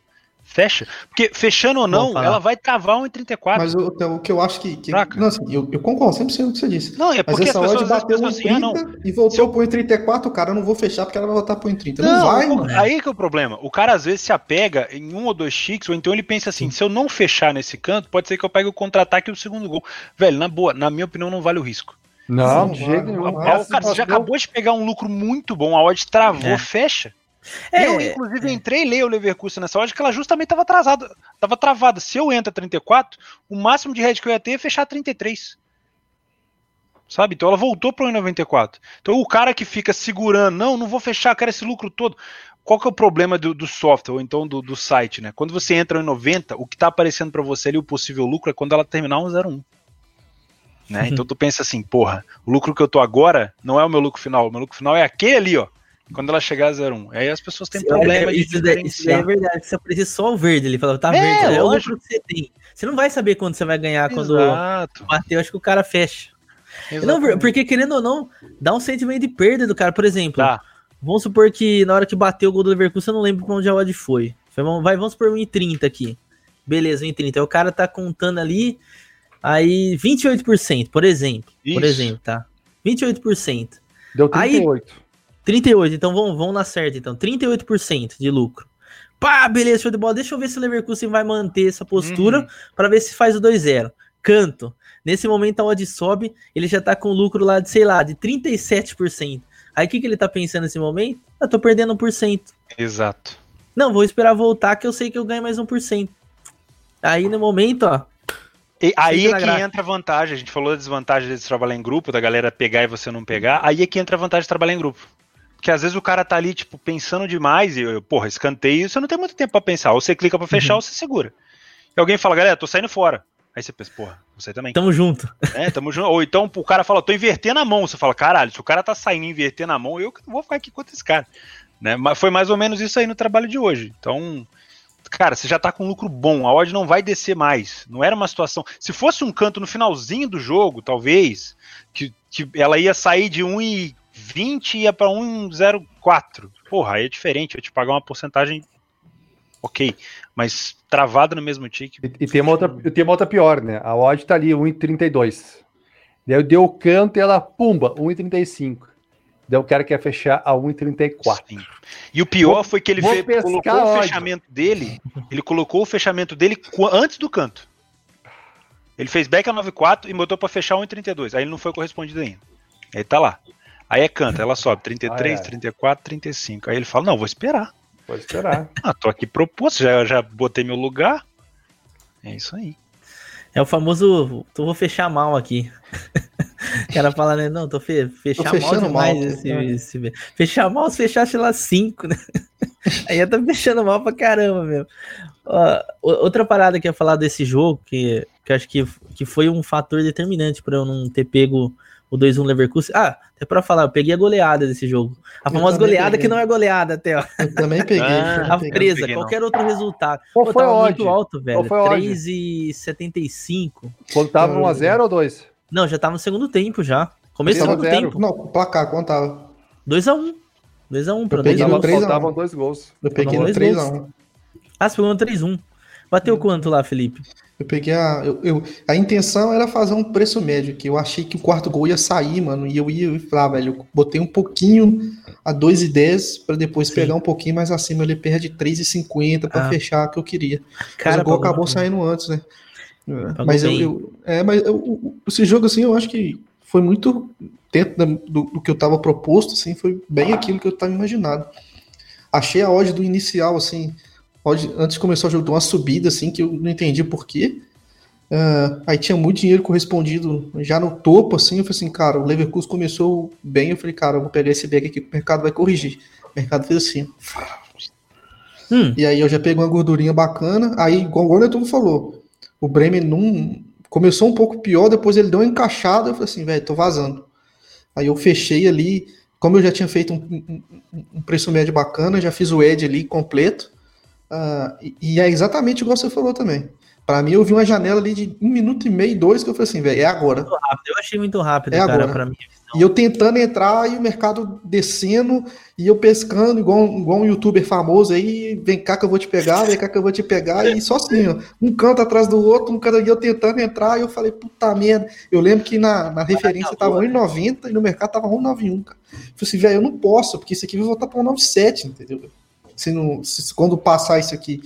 [SPEAKER 1] Fecha. Porque fechando ou não, ela vai travar um em 34.
[SPEAKER 4] Mas o, o que eu acho que. que não, assim, eu, eu concordo 100% com o que você disse.
[SPEAKER 1] Não, é porque
[SPEAKER 4] Mas essa as pessoas bateu no assim, 30 ah, e voltou eu... pro em 34, cara, eu não vou fechar porque ela vai voltar pro em 30. Não, não vai, mano.
[SPEAKER 1] Aí que é o problema. O cara às vezes se apega em um ou dois chiques, ou então ele pensa assim: se eu não fechar nesse canto, pode ser que eu pegue o contra-ataque e o segundo gol. Velho, na boa, na minha opinião, não vale o risco.
[SPEAKER 2] Não, de jeito nenhum.
[SPEAKER 1] Cara, você já acabou de pegar um lucro muito bom, a odd travou, é. fecha. É, eu, inclusive, é. entrei e leio o Leverkusen nessa odd que ela justamente estava atrasada, estava travada. Se eu entro a 34, o máximo de head que eu ia ter é fechar 33. Sabe? Então ela voltou para o 94. Então o cara que fica segurando, não, não vou fechar, quero esse lucro todo. Qual que é o problema do, do software, ou então do, do, site, né? Quando você entra em 90, o que está aparecendo para você ali, o possível lucro, é quando ela terminar um 01. Né? Uhum. Então tu pensa assim, porra, o lucro que eu tô agora não é o meu lucro final, o meu lucro final é aquele ali, ó. Quando ela chegar a 01. Aí as pessoas têm problema
[SPEAKER 3] é, isso, de isso é verdade, você aparecer só o verde, ele falou, tá é, verde, é o lucro que você tem. Você não vai saber quando você vai ganhar quando bater, acho que o cara fecha. Não, porque querendo ou não, dá um sentimento de perda do cara, por exemplo. Tá. Vamos supor que na hora que bateu o gol do Leverkusen, eu não lembro pra onde a odd foi. foi vai, vamos por 1,30 aqui. Beleza, 1,30. Aí o cara tá contando ali, Aí 28%, por exemplo. Isso. Por exemplo, tá? 28%.
[SPEAKER 2] Deu 38. Aí,
[SPEAKER 3] 38, então vamos, vamos na certa, então. 38% de lucro. Pá, beleza, show de bola. Deixa eu ver se o Leverkusen vai manter essa postura uhum. para ver se faz o 2-0. Canto. Nesse momento a odd sobe, ele já tá com lucro lá de, sei lá, de 37%. Aí o que, que ele tá pensando nesse momento? Eu tô perdendo 1%.
[SPEAKER 1] Exato.
[SPEAKER 3] Não, vou esperar voltar que eu sei que eu ganho mais 1%. Aí no momento, ó,
[SPEAKER 1] e aí é que graça. entra a vantagem. A gente falou da desvantagem de trabalhar em grupo, da galera pegar e você não pegar. Aí é que entra a vantagem de trabalhar em grupo. Porque às vezes o cara tá ali, tipo, pensando demais e, eu, porra, escanteio, você não tem muito tempo para pensar. Ou você clica para fechar uhum. ou você segura. E alguém fala, galera, tô saindo fora. Aí você pensa, porra, você também.
[SPEAKER 3] Tamo junto.
[SPEAKER 1] É, tamo junto. Ou então o cara fala, tô invertendo a mão. Você fala, caralho, se o cara tá saindo e invertendo a mão, eu vou ficar aqui contra esse cara. Né? Mas foi mais ou menos isso aí no trabalho de hoje. Então, cara, você já tá com lucro bom, a odd não vai descer mais. Não era uma situação. Se fosse um canto no finalzinho do jogo, talvez, que, que ela ia sair de 1,20 e ia para 1,04. Porra, aí é diferente, eu te pagar uma porcentagem ok, mas travado no mesmo ticket.
[SPEAKER 2] E, e, tem, uma outra, tem uma outra pior, né? A odd tá ali 1,32. Daí eu dei o canto e ela, pumba, 1,35. Daí o cara quer fechar a 1,34.
[SPEAKER 1] E o pior vou, foi que ele fez, colocou o fechamento dele. Ele colocou o fechamento dele antes do canto. Ele fez back a 9,4 e botou para fechar 1,32. Aí ele não foi correspondido ainda. Aí tá lá. Aí é canto, ela sobe 33, ah, é. 34, 35. Aí ele fala: Não, vou esperar.
[SPEAKER 2] Vou esperar.
[SPEAKER 1] ah, tô aqui proposto, já, já botei meu lugar. É isso aí.
[SPEAKER 3] É o famoso, tu vou fechar mal aqui. o cara fala, né? Não, tô fe fechar tô mal demais mal, esse, esse, Fechar mal se fechasse lá 5, né? Aí eu tô me deixando mal pra caramba, meu. outra parada que eu ia falar desse jogo, que, que acho que, que foi um fator determinante para eu não ter pego o 2-1 Leverkusen. Ah, até pra falar, eu peguei a goleada desse jogo. A famosa goleada peguei. que não é goleada até, ó.
[SPEAKER 4] Eu também peguei.
[SPEAKER 3] Ah, a presa, peguei, qualquer não. outro resultado.
[SPEAKER 2] Qual Pô, foi tava
[SPEAKER 3] muito alto, velho. 3,75.
[SPEAKER 2] Quando tava 1x0 ou 2?
[SPEAKER 3] Não, já tava no segundo tempo já. Começo do segundo tempo.
[SPEAKER 4] Não, o placar, quanto tava?
[SPEAKER 3] 2x1. 2x1
[SPEAKER 2] pra peguei no 3 Faltavam dois gols.
[SPEAKER 4] Eu peguei no 3x1.
[SPEAKER 3] Ah, você pegou no 3x1. Bateu quanto lá, Felipe?
[SPEAKER 4] Eu peguei a. Eu, eu, a intenção era fazer um preço médio, que eu achei que o quarto gol ia sair, mano. E eu ia falar, velho, eu botei um pouquinho a 2,10 para depois Sim. pegar um pouquinho mais acima. Ele perde 3,50 para ah. fechar o que eu queria. Cara, mas o gol acabou saindo antes, né? É, mas eu, eu, é, mas eu, esse jogo, assim, eu acho que foi muito dentro da, do, do, que eu tava proposto, assim, foi bem aquilo que eu tava imaginado. Achei a odd do inicial, assim, odd, antes de começar o jogo, uma subida, assim, que eu não entendi por quê. Uh, aí tinha muito dinheiro correspondido já no topo, assim, eu falei assim, cara, o Leverkusen começou bem, eu falei, cara, eu vou pegar esse back aqui que o mercado vai corrigir. O mercado fez assim. Hum. E aí eu já peguei uma gordurinha bacana, aí, igual o Neto falou, o Bremen começou um pouco pior, depois ele deu uma encaixada, eu falei assim, velho, tô vazando. Aí eu fechei ali, como eu já tinha feito um, um, um preço médio bacana, já fiz o Ed ali completo, uh, e, e, é exatamente igual você falou também. Para mim, eu vi uma janela ali de um minuto e meio, dois, que eu falei assim, velho, é agora.
[SPEAKER 3] Eu achei muito rápido,
[SPEAKER 4] é cara, agora. pra mim. E eu tentando entrar e o mercado descendo e eu pescando, igual, igual um youtuber famoso aí, vem cá que eu vou te pegar, vem cá que eu vou te pegar, e só assim, ó, um canto atrás do outro, um canto e eu tentando entrar, e eu falei, puta merda. Eu lembro que na, na referência tava 1,90 e no mercado tava 1,91, cara. Eu falei assim, velho, eu não posso, porque isso aqui vai voltar para 1,97, entendeu? Se não, se, quando passar isso aqui.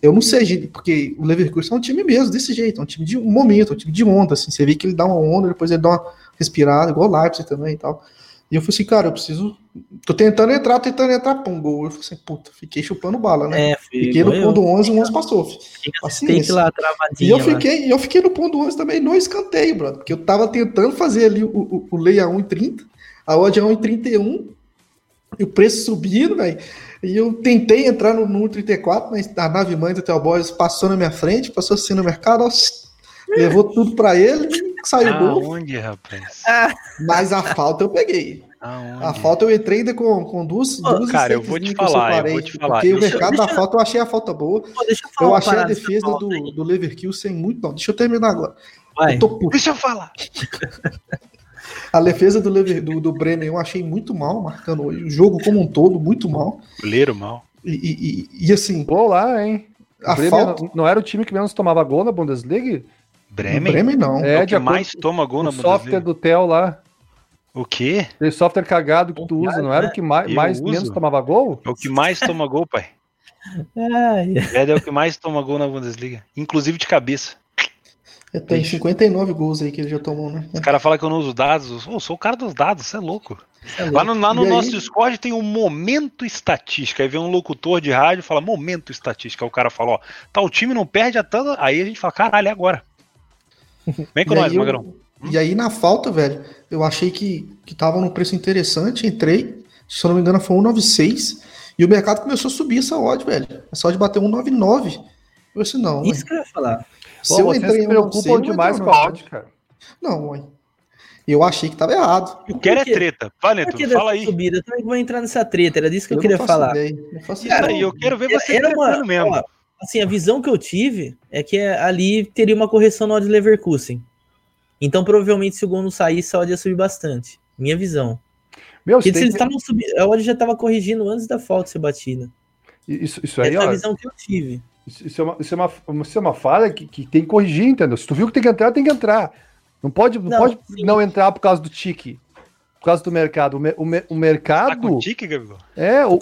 [SPEAKER 4] Eu não sei, porque o Leverkusen é um time mesmo, desse jeito, é um time de um momento, é um time de onda, assim. Você vê que ele dá uma onda, depois ele dá uma respirada, igual o Leipzig também e tal. E eu falei assim, cara, eu preciso. Tô tentando entrar, tentando entrar, pum, gol. Eu falei assim, puta, fiquei chupando bala, né? É, fiquei no ponto 11, o 11 passou.
[SPEAKER 3] Assim, lá,
[SPEAKER 4] e eu fiquei, eu fiquei no ponto 11 também no escanteio, brother, porque eu tava tentando fazer ali o, o, o lei a 1,30, a odd a 1,31, e o preço subindo, velho. E eu tentei entrar no, no 1,34, mas a nave mãe do Boys passou na minha frente, passou assim no mercado, ó, levou tudo para ele saiu
[SPEAKER 1] gol. Aonde, rapaz?
[SPEAKER 4] Ah. Mas a falta eu peguei. Aonde? A falta eu entrei ainda com, com duas, duas
[SPEAKER 1] Cara, eu vou te falar, eu vou te falar.
[SPEAKER 4] Porque o mercado da falta eu achei a falta boa. Pô, eu, eu achei a defesa do, do Leverkusen muito bom. Deixa eu terminar agora.
[SPEAKER 1] Vai. Eu Deixa eu falar.
[SPEAKER 4] a defesa do, Lever, do, do Bremen eu achei muito mal, marcando hoje. O jogo como um todo, muito mal.
[SPEAKER 1] Goleiro mal.
[SPEAKER 4] E, e, e, assim.
[SPEAKER 2] Gol lá, hein? A falta... não era o time que menos tomava gol na Bundesliga?
[SPEAKER 1] Bremen?
[SPEAKER 4] Bremen não.
[SPEAKER 1] É, é o que mais toma gol na
[SPEAKER 2] Bundesliga. software do Tel lá.
[SPEAKER 1] O quê?
[SPEAKER 2] Aquele software cagado que tu usa, não era o que mais, mais menos tomava gol?
[SPEAKER 1] É o que mais toma gol, pai. É, é o que mais toma gol na Bundesliga, inclusive de cabeça.
[SPEAKER 4] Tem 59 gols aí que ele já tomou, né?
[SPEAKER 1] Os caras falam que eu não uso dados. Eu sou o cara dos dados, você é louco. É louco. Lá no, lá no nosso aí... Discord tem um momento estatística. Aí vem um locutor de rádio e fala momento estatística. Aí o cara fala, ó, tá, o time não perde a tanto. Aí a gente fala, caralho, é agora. Vem com nós, Magrão.
[SPEAKER 4] E aí na falta, velho, eu achei que, que tava num preço interessante, entrei, se eu não me engano foi 1,96, e o mercado começou a subir essa odd, velho. Essa odd bateu 1,99. Eu disse, não.
[SPEAKER 3] Isso que eu ia falar.
[SPEAKER 2] Se Pô, eu entrei se preocupam demais com a odd, cara.
[SPEAKER 4] Não, mãe. Eu achei que tava errado.
[SPEAKER 1] Eu quero é treta. Vai, fala aí.
[SPEAKER 3] Subida? Eu também vou entrar nessa treta, era disso que eu, eu queria falar.
[SPEAKER 1] Ideia. Eu faço Cara, ideia. eu quero ver você
[SPEAKER 3] era uma, mesmo. Ó, assim, a visão que eu tive é que ali teria uma correção no odd Leverkusen. Então, provavelmente, se o gol não saísse, a odd ia subir bastante. Minha visão. Meu, Porque se eles estavam subindo, a odd já estava corrigindo antes da falta ser batida.
[SPEAKER 2] Isso, isso aí,
[SPEAKER 3] Essa é a visão que eu tive.
[SPEAKER 2] Isso é uma, isso é uma, isso é uma falha que, que tem que corrigir, entendeu? Se tu viu que tem que entrar, tem que entrar. Não pode não, não pode não entrar por causa do tique. Por causa do mercado. O, me, o, me, o mercado. Tá com
[SPEAKER 1] tique, Gabriel?
[SPEAKER 2] É, o. o...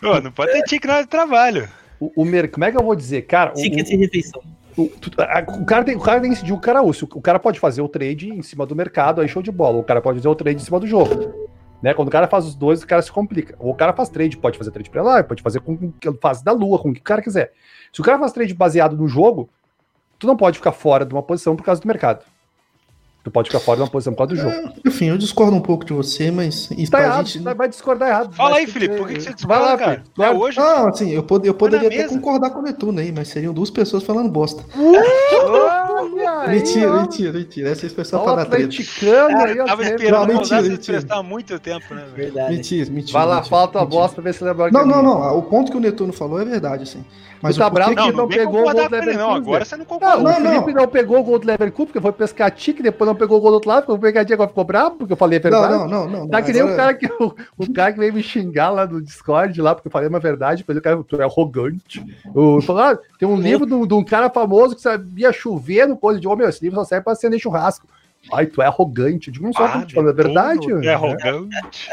[SPEAKER 1] Pô, não pode ter tique na hora de trabalho.
[SPEAKER 2] O, o mer... Como é que eu vou dizer? Cara.
[SPEAKER 3] Tique de refeição.
[SPEAKER 2] O, o, cara tem, o cara tem que decidir o cara O cara pode fazer o trade em cima do mercado, aí show de bola. O cara pode fazer o trade em cima do jogo. Né? Quando o cara faz os dois, o cara se complica. Ou o cara faz trade, pode fazer trade pra lá, pode fazer com fase da lua, com o que o cara quiser. Se o cara faz trade baseado no jogo, tu não pode ficar fora de uma posição por causa do mercado. Tu pode ficar fora de uma posição por causa do jogo.
[SPEAKER 4] É, enfim, eu discordo um pouco de você, mas
[SPEAKER 2] isso tá errado, gente... vai discordar errado.
[SPEAKER 1] Fala aí, Felipe, por que, que você discorda, vai lá, cara?
[SPEAKER 4] É hoje? Ah, assim, eu, pod eu poderia até concordar com o Netuno aí, mas seriam duas pessoas falando bosta.
[SPEAKER 2] Uh, mentira, aí, mentira, mentira. Essa expressão
[SPEAKER 1] para treta. Cara, tava esperando não, mentira, mentira. há muito tempo, né?
[SPEAKER 2] Verdade. Mentira, mentira. Vai lá, falta a bosta pra ver se lembra.
[SPEAKER 4] Não, não, não. O ponto que o Netuno falou é verdade, assim.
[SPEAKER 2] Mas o tá bravo que não, não pegou o gol do Leverkusen. Não, agora você não concorda. Não, não, o Felipe não. não pegou o gol do Leverkusen porque foi pescar tique, depois não pegou o gol do outro lado, ficou pegadinha, agora ficou bravo, porque eu falei a verdade.
[SPEAKER 4] Não, não, não. não
[SPEAKER 2] tá que nem o cara que o, o, cara que veio me xingar lá no Discord, lá, porque eu falei uma verdade, depois o cara tu é arrogante. Eu falei, ah, tem um livro de, de um cara famoso que sabia chover no coisa de homem, oh, esse livro só serve pra acender churrasco. Ai, tu é arrogante. Eu digo, não sou ah, arrogante, falando a verdade. Tu
[SPEAKER 1] é arrogante.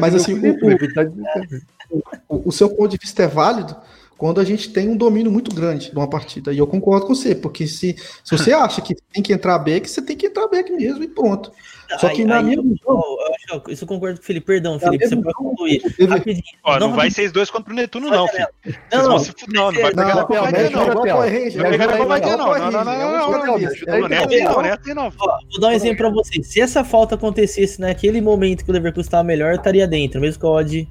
[SPEAKER 4] Mas assim, o, o, o seu ponto de vista é válido, quando a gente tem um domínio muito grande de uma partida. E eu concordo com você, porque se, se você acha que tem que entrar back, você tem que entrar back mesmo e pronto. Só que aí, na aí, minha
[SPEAKER 3] visão. Isso eu concordo com o Felipe. Perdão, Felipe, você pode concluir.
[SPEAKER 1] Rapidinho. Ó, não, não vai ser dois contra o Netuno, não, filho.
[SPEAKER 3] Não, não, se não, não vai pegar na
[SPEAKER 1] covardia, não. Não vai pegar na covardia, não. Não, não, não,
[SPEAKER 3] não. Vou dar um exemplo pra vocês. Se essa falta acontecesse naquele momento que o Leverkusen estava melhor, eu estaria dentro, mesmo com o odd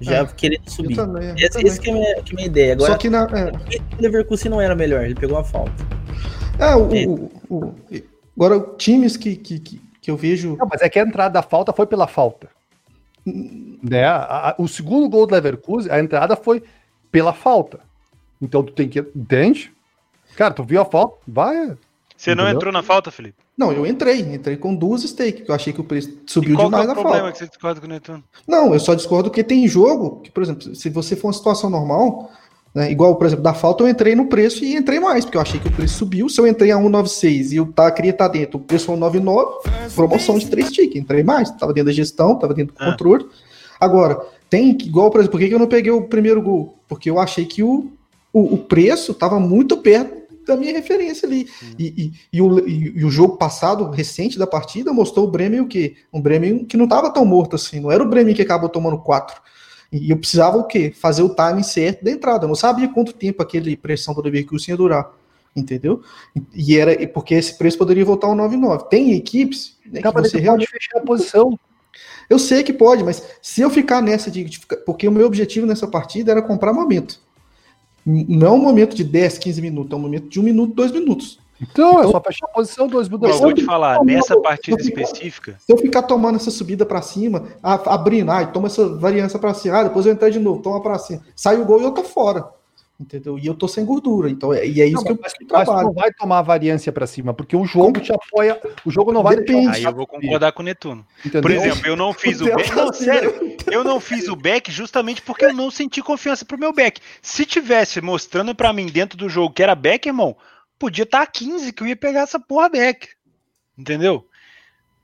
[SPEAKER 3] já é, querendo subir. Também, essa, essa que, é minha, que é a minha ideia. Agora,
[SPEAKER 4] Só que na, é.
[SPEAKER 3] o Leverkusen não era melhor, ele pegou a falta.
[SPEAKER 4] É, o, é. o, o agora times que, que, que, que, eu vejo.
[SPEAKER 2] Não, mas é que a entrada da falta foi pela falta. Né? A, a, o segundo gol do Leverkusen, a entrada foi pela falta. Então tu tem que. Entende? Cara, tu viu a falta? Vai.
[SPEAKER 1] Você não entrou na falta, Felipe?
[SPEAKER 4] Não, eu entrei. Entrei com duas stake, eu achei que o preço subiu qual demais é
[SPEAKER 1] o problema que você discorda com o Netuno?
[SPEAKER 4] Não, eu só discordo que tem jogo que, por exemplo, se você for uma situação normal, né, igual, por exemplo, da falta, eu entrei no preço e entrei mais, porque eu achei que o preço subiu. Se eu entrei a 196 e eu tá, queria estar tá dentro, o preço foi 199, promoção de 3 tickets. Entrei mais, tava dentro da gestão, tava dentro do ah. controle. Agora, tem, igual, por exemplo, por que eu não peguei o primeiro gol? Porque eu achei que o, o, o preço tava muito perto da minha referência ali. E, e, e, o, e, o jogo passado, recente da partida, mostrou o Bremen o quê? Um Bremen que não estava tão morto assim. Não era o Bremen que acabou tomando quatro. E eu precisava o quê? Fazer o timing certo da entrada. Eu não sabia quanto tempo aquele pressão do Leverkusen ia durar. Entendeu? E era porque esse preço poderia voltar ao 9,9. Tem equipes
[SPEAKER 2] né, que você realmente fechar a posição.
[SPEAKER 4] Eu sei que pode, mas se eu ficar nessa de, de, porque o meu objetivo nessa partida era comprar momento. Não é um momento de 10, 15 minutos, é um momento de um minuto, dois minutos.
[SPEAKER 2] Então, então é só fechar a posição, dois minutos.
[SPEAKER 1] Eu vou te falar, nessa partida se específica.
[SPEAKER 4] Se eu ficar tomando essa subida para cima, abrindo, ai, toma essa variância para cima, ah, depois eu entrar de novo, toma para cima. Sai o gol e eu tô fora. Entendeu? E eu tô sem gordura. Então, é, e é isso não, que eu,
[SPEAKER 2] mas, que trabalho. Mas não vai tomar a variância para cima, porque o jogo Como? te apoia. O jogo não vai
[SPEAKER 1] Depende. Aí eu vou concordar com o Netuno. Entendeu? Por exemplo, eu não fiz o back. Não, sério, eu não fiz o back justamente porque eu não senti confiança pro meu back. Se tivesse mostrando para mim dentro do jogo que era back, irmão, podia estar tá a 15 que eu ia pegar essa porra back. Entendeu?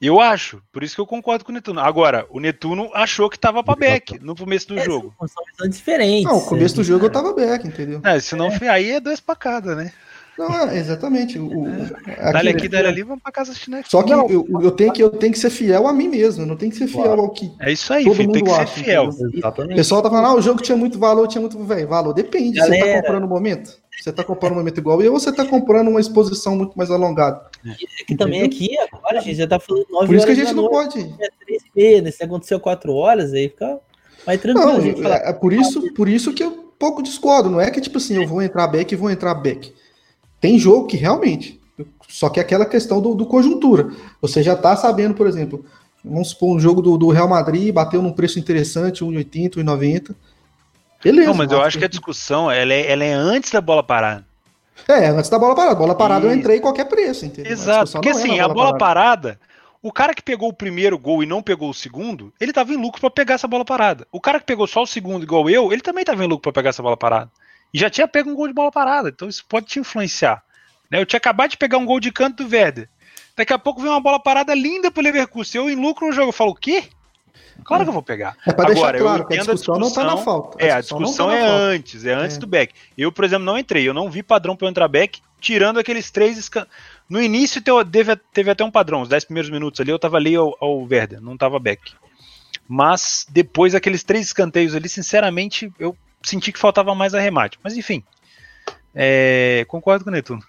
[SPEAKER 1] Eu acho, por isso que eu concordo com o Netuno. Agora, o Netuno achou que tava pra back no começo do é, jogo.
[SPEAKER 3] São diferentes. Não,
[SPEAKER 4] no começo do jogo eu tava back, entendeu?
[SPEAKER 1] É, se não é. aí é dois pra cada, né?
[SPEAKER 4] Não, é, exatamente. O,
[SPEAKER 1] é. Dali aqui, dali ali, vamos pra casa assistir
[SPEAKER 4] Netflix. Só que eu, eu, tenho que eu tenho que ser fiel a mim mesmo, eu não tenho que ser fiel claro. ao que.
[SPEAKER 1] É isso aí, todo filho, mundo tem que acha, ser fiel.
[SPEAKER 4] Exatamente. O pessoal tá falando, ah, o jogo tinha muito valor, tinha muito velho. Valor, depende. Galera. Você tá comprando o momento? Você tá comprando um momento igual eu ou você tá comprando uma exposição muito mais alongada?
[SPEAKER 3] É que também aqui, agora, a gente já tá falando 9
[SPEAKER 4] Por isso que a gente não noite, pode.
[SPEAKER 3] É 3 meia, né? Se aconteceu 4 horas, aí fica mais tranquilo.
[SPEAKER 4] Não, é, é por isso, por isso que eu pouco discordo. Não é que, tipo assim, eu vou entrar back e vou entrar back. Tem jogo que realmente. Só que é aquela questão do, do conjuntura. Você já tá sabendo, por exemplo, vamos supor um jogo do, do Real Madrid, bateu num preço interessante, 1,80, 1,90
[SPEAKER 1] Beleza. Não, mas eu acho que a discussão ela é, ela é antes da bola parar.
[SPEAKER 4] É, antes da bola parada. Bola parada e... eu entrei em qualquer preço, entendeu?
[SPEAKER 1] Exato, porque assim, a bola, a bola parada. parada, o cara que pegou o primeiro gol e não pegou o segundo, ele tava em lucro para pegar essa bola parada. O cara que pegou só o segundo igual eu, ele também tava em lucro para pegar essa bola parada. E já tinha pego um gol de bola parada, então isso pode te influenciar. Né? Eu tinha acabado de pegar um gol de canto do Werder. Daqui a pouco vem uma bola parada linda pro Leverkusen. Eu em lucro no jogo, eu falo, o quê? Claro que eu vou pegar.
[SPEAKER 4] É para deixar claro que a discussão, a discussão, não está na falta.
[SPEAKER 1] A é, a discussão tá é antes, é antes é. do back. Eu, por exemplo, não entrei, eu não vi padrão para eu entrar back, tirando aqueles três escan... No início teve, teve até um padrão, os 10 primeiros minutos ali eu tava ali ao, ao Werder, não tava back. Mas depois aqueles três escanteios ali, sinceramente, eu senti que faltava mais arremate. Mas enfim, é, concordo com o Netuno.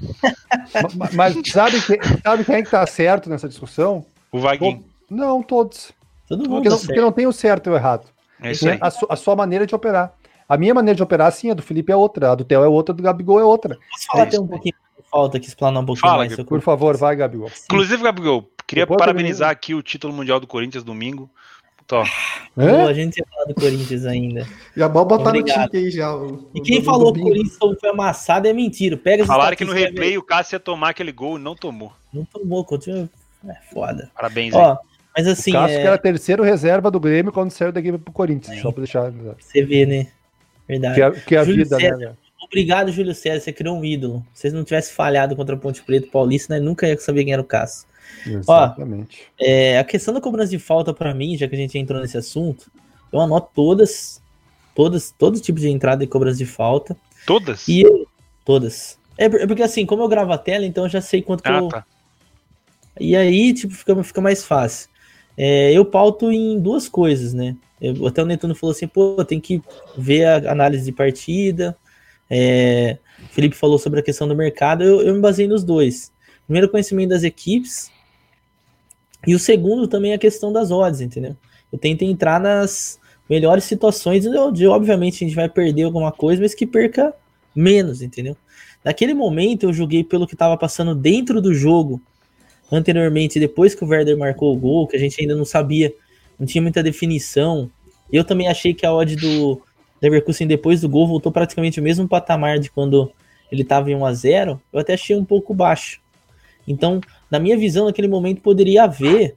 [SPEAKER 2] mas, mas sabe, que, sabe quem é que tá certo nessa discussão?
[SPEAKER 1] O Vaguinho.
[SPEAKER 2] Não, todos.
[SPEAKER 3] Todo mundo
[SPEAKER 2] porque, não, porque não tem o certo e o errado.
[SPEAKER 1] É isso aí.
[SPEAKER 2] A, su, a, sua maneira de operar. A minha maneira de operar, sim, a do Felipe é outra, a do Theo é outra, a do Gabigol é outra.
[SPEAKER 3] Posso falar é até um pouquinho falta aqui, explanar um pouquinho
[SPEAKER 1] Fala,
[SPEAKER 3] mais?
[SPEAKER 2] Por favor, vai, Gabigol.
[SPEAKER 1] Inclusive, Gabigol, queria Depois parabenizar aqui o título mundial do Corinthians domingo.
[SPEAKER 3] Tó. É? a gente ia falar do Corinthians ainda.
[SPEAKER 4] Já bom botar no tique aí já.
[SPEAKER 3] O, e quem falou que o Corinthians foi amassado é mentira. Pega
[SPEAKER 1] Falaram que no replay o Cássio ia tomar aquele gol e não tomou.
[SPEAKER 3] Não tomou, continua. É foda.
[SPEAKER 1] Parabéns,
[SPEAKER 3] Ó, aí. Mas assim.
[SPEAKER 2] O Cássio é... que era terceiro reserva do Grêmio quando saiu da equipe pro Corinthians. É. Só pra deixar.
[SPEAKER 3] Você vê, né? Verdade.
[SPEAKER 2] Que é, que a vida, né, César, né?
[SPEAKER 3] Obrigado, Júlio César. Você criou um ídolo. Se você não tivesse falhado contra o Ponte Preta Paulista, né, nunca ia saber quem era o Cássio.
[SPEAKER 2] Exatamente.
[SPEAKER 3] Ó, é, a questão da cobrança de falta, para mim, já que a gente entrou nesse assunto, eu anoto todas, todas, todo tipo de entrada e cobrança de falta.
[SPEAKER 1] Todas?
[SPEAKER 3] E eu, todas. É, é porque assim, como eu gravo a tela, então eu já sei quanto que ah, eu. Tá. E aí, tipo, fica, fica mais fácil. É, eu pauto em duas coisas, né? Eu, até o Netuno falou assim, pô, tem que ver a análise de partida. É, o Felipe falou sobre a questão do mercado, eu, eu me baseei nos dois. Primeiro, conhecimento das equipes, e o segundo também é a questão das odds, entendeu? Eu tento entrar nas melhores situações, onde obviamente a gente vai perder alguma coisa, mas que perca menos, entendeu? Naquele momento eu joguei pelo que estava passando dentro do jogo anteriormente, depois que o Werder marcou o gol, que a gente ainda não sabia, não tinha muita definição. Eu também achei que a odd do Leverkusen depois do gol voltou praticamente o mesmo patamar de quando ele estava em 1 a 0. Eu até achei um pouco baixo. Então, na minha visão, naquele momento poderia haver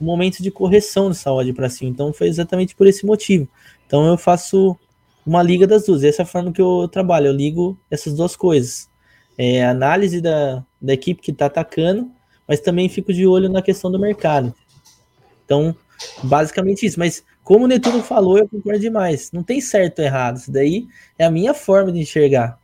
[SPEAKER 3] um momento de correção dessa odd para cima. Então, foi exatamente por esse motivo. Então, eu faço uma liga das duas. Essa é a forma que eu trabalho. Eu ligo essas duas coisas. É, análise da, da equipe que está atacando, mas também fico de olho na questão do mercado. Então, basicamente isso. Mas como o Netuno falou, eu concordo demais. Não tem certo ou errado. Isso daí é a minha forma de enxergar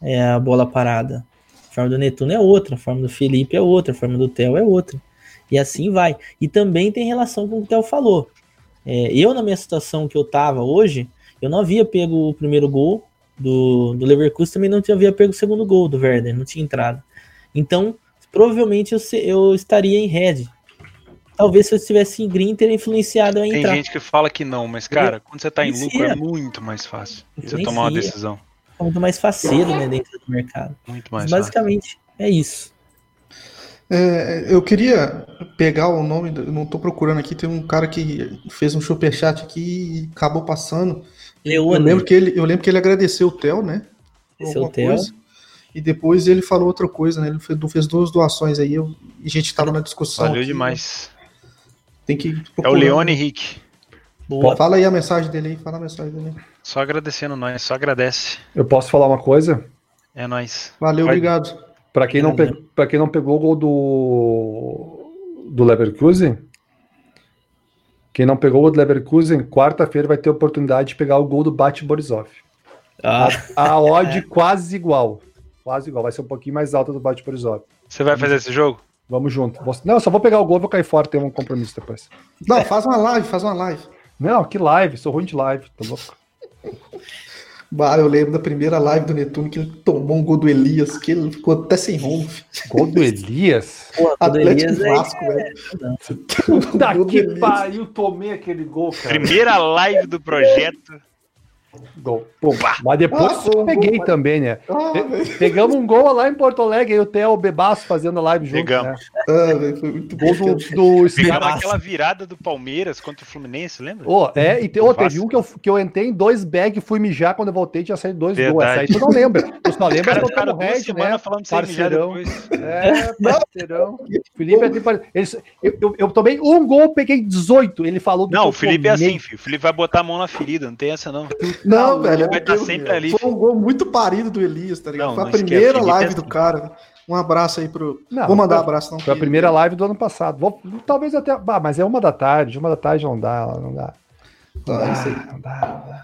[SPEAKER 3] é a bola parada. A forma do Netuno é outra, a forma do Felipe é outra, a forma do Theo é outra. E assim vai. E também tem relação com o que o Theo falou. É, eu, na minha situação que eu tava hoje, eu não havia pego o primeiro gol do, do Leverkusen, também não havia pego o segundo gol do Werder, não tinha entrado. Então, provavelmente eu, eu estaria em red. Talvez se eu estivesse em green, teria influenciado a entrar.
[SPEAKER 1] Tem gente que fala que não, mas cara, quando você tá em lucro é muito mais fácil você tomar uma decisão
[SPEAKER 3] muito mais faceiro né, dentro do mercado.
[SPEAKER 1] Muito mais. Mas
[SPEAKER 3] basicamente é isso.
[SPEAKER 4] É, eu queria pegar o nome, não estou procurando aqui, tem um cara que fez um superchat aqui e acabou passando. Eu lembro, que ele, eu lembro que ele agradeceu o Theo, né?
[SPEAKER 3] Esse é o Theo.
[SPEAKER 4] E depois ele falou outra coisa, né? Ele fez, fez duas doações aí eu, e a gente estava na discussão.
[SPEAKER 1] Valeu
[SPEAKER 4] aqui,
[SPEAKER 1] demais.
[SPEAKER 4] Tem que
[SPEAKER 1] procurar. É o Leone Henrique.
[SPEAKER 4] Boa. Fala aí a mensagem dele aí, fala a mensagem dele.
[SPEAKER 1] Só agradecendo nós, só agradece.
[SPEAKER 2] Eu posso falar uma coisa?
[SPEAKER 1] É nós.
[SPEAKER 4] Valeu, Vai. obrigado.
[SPEAKER 2] Para quem, não pe... quem não pegou o gol do, do Leverkusen, quem não pegou o do Leverkusen, quarta-feira vai ter a oportunidade de pegar o gol do Bate Borisov. Ah. A, a odd é. quase igual. Quase igual. Vai ser um pouquinho mais alta do Bate Borisov.
[SPEAKER 1] Você vai fazer esse jogo?
[SPEAKER 2] Vamos junto. Não, só vou pegar o gol e vou cair fora, tem um compromisso depois.
[SPEAKER 4] Não, faz uma live, faz uma live.
[SPEAKER 2] Não, que live, sou ruim de live, tá louco.
[SPEAKER 4] Bah, eu lembro da primeira live do Netuno que ele tomou um gol do Elias, que ele ficou até sem rumo.
[SPEAKER 2] Gol do Elias?
[SPEAKER 3] Pô, Atlético Elias Vasco, é... velho.
[SPEAKER 2] Puta que pariu, tomei aquele gol, cara.
[SPEAKER 1] Primeira live do projeto.
[SPEAKER 2] Gol. Pum. Mas depois ah, peguei gol, também, né? Ah, Pegamos um gol lá em Porto Alegre, aí o Theo Bebaço fazendo a live junto. Pegamos. Né? Ah,
[SPEAKER 4] foi muito
[SPEAKER 2] gol do, do
[SPEAKER 1] Pegaram aquela virada do Palmeiras contra o Fluminense, lembra?
[SPEAKER 2] Oh, é, e te, oh, teve um que eu, que eu entrei em dois bags e fui mijar quando eu voltei, tinha saído dois gols. Essa aí tu não lembra. Tu só lembra
[SPEAKER 1] que eu tava Red, né? Falando
[SPEAKER 2] parceirão. É, parceirão. Felipe é eu, eu, eu, tomei um gol, peguei 18. Ele falou
[SPEAKER 1] do Não, o Felipe é assim, filho. O Felipe vai botar a mão na ferida, não tem essa não.
[SPEAKER 4] Não, velho.
[SPEAKER 1] Vai estar tá sempre ali.
[SPEAKER 4] Foi um gol muito parido do Elias, tá ligado? Não, foi a primeira live é... do cara. Um abraço aí pro. Não, Vou mandar um abraço, não.
[SPEAKER 2] Foi a primeira live do ano passado. Vou, talvez até. Ah, mas é uma da tarde. Uma da tarde não dá, não dá.
[SPEAKER 4] Não dá, não dá.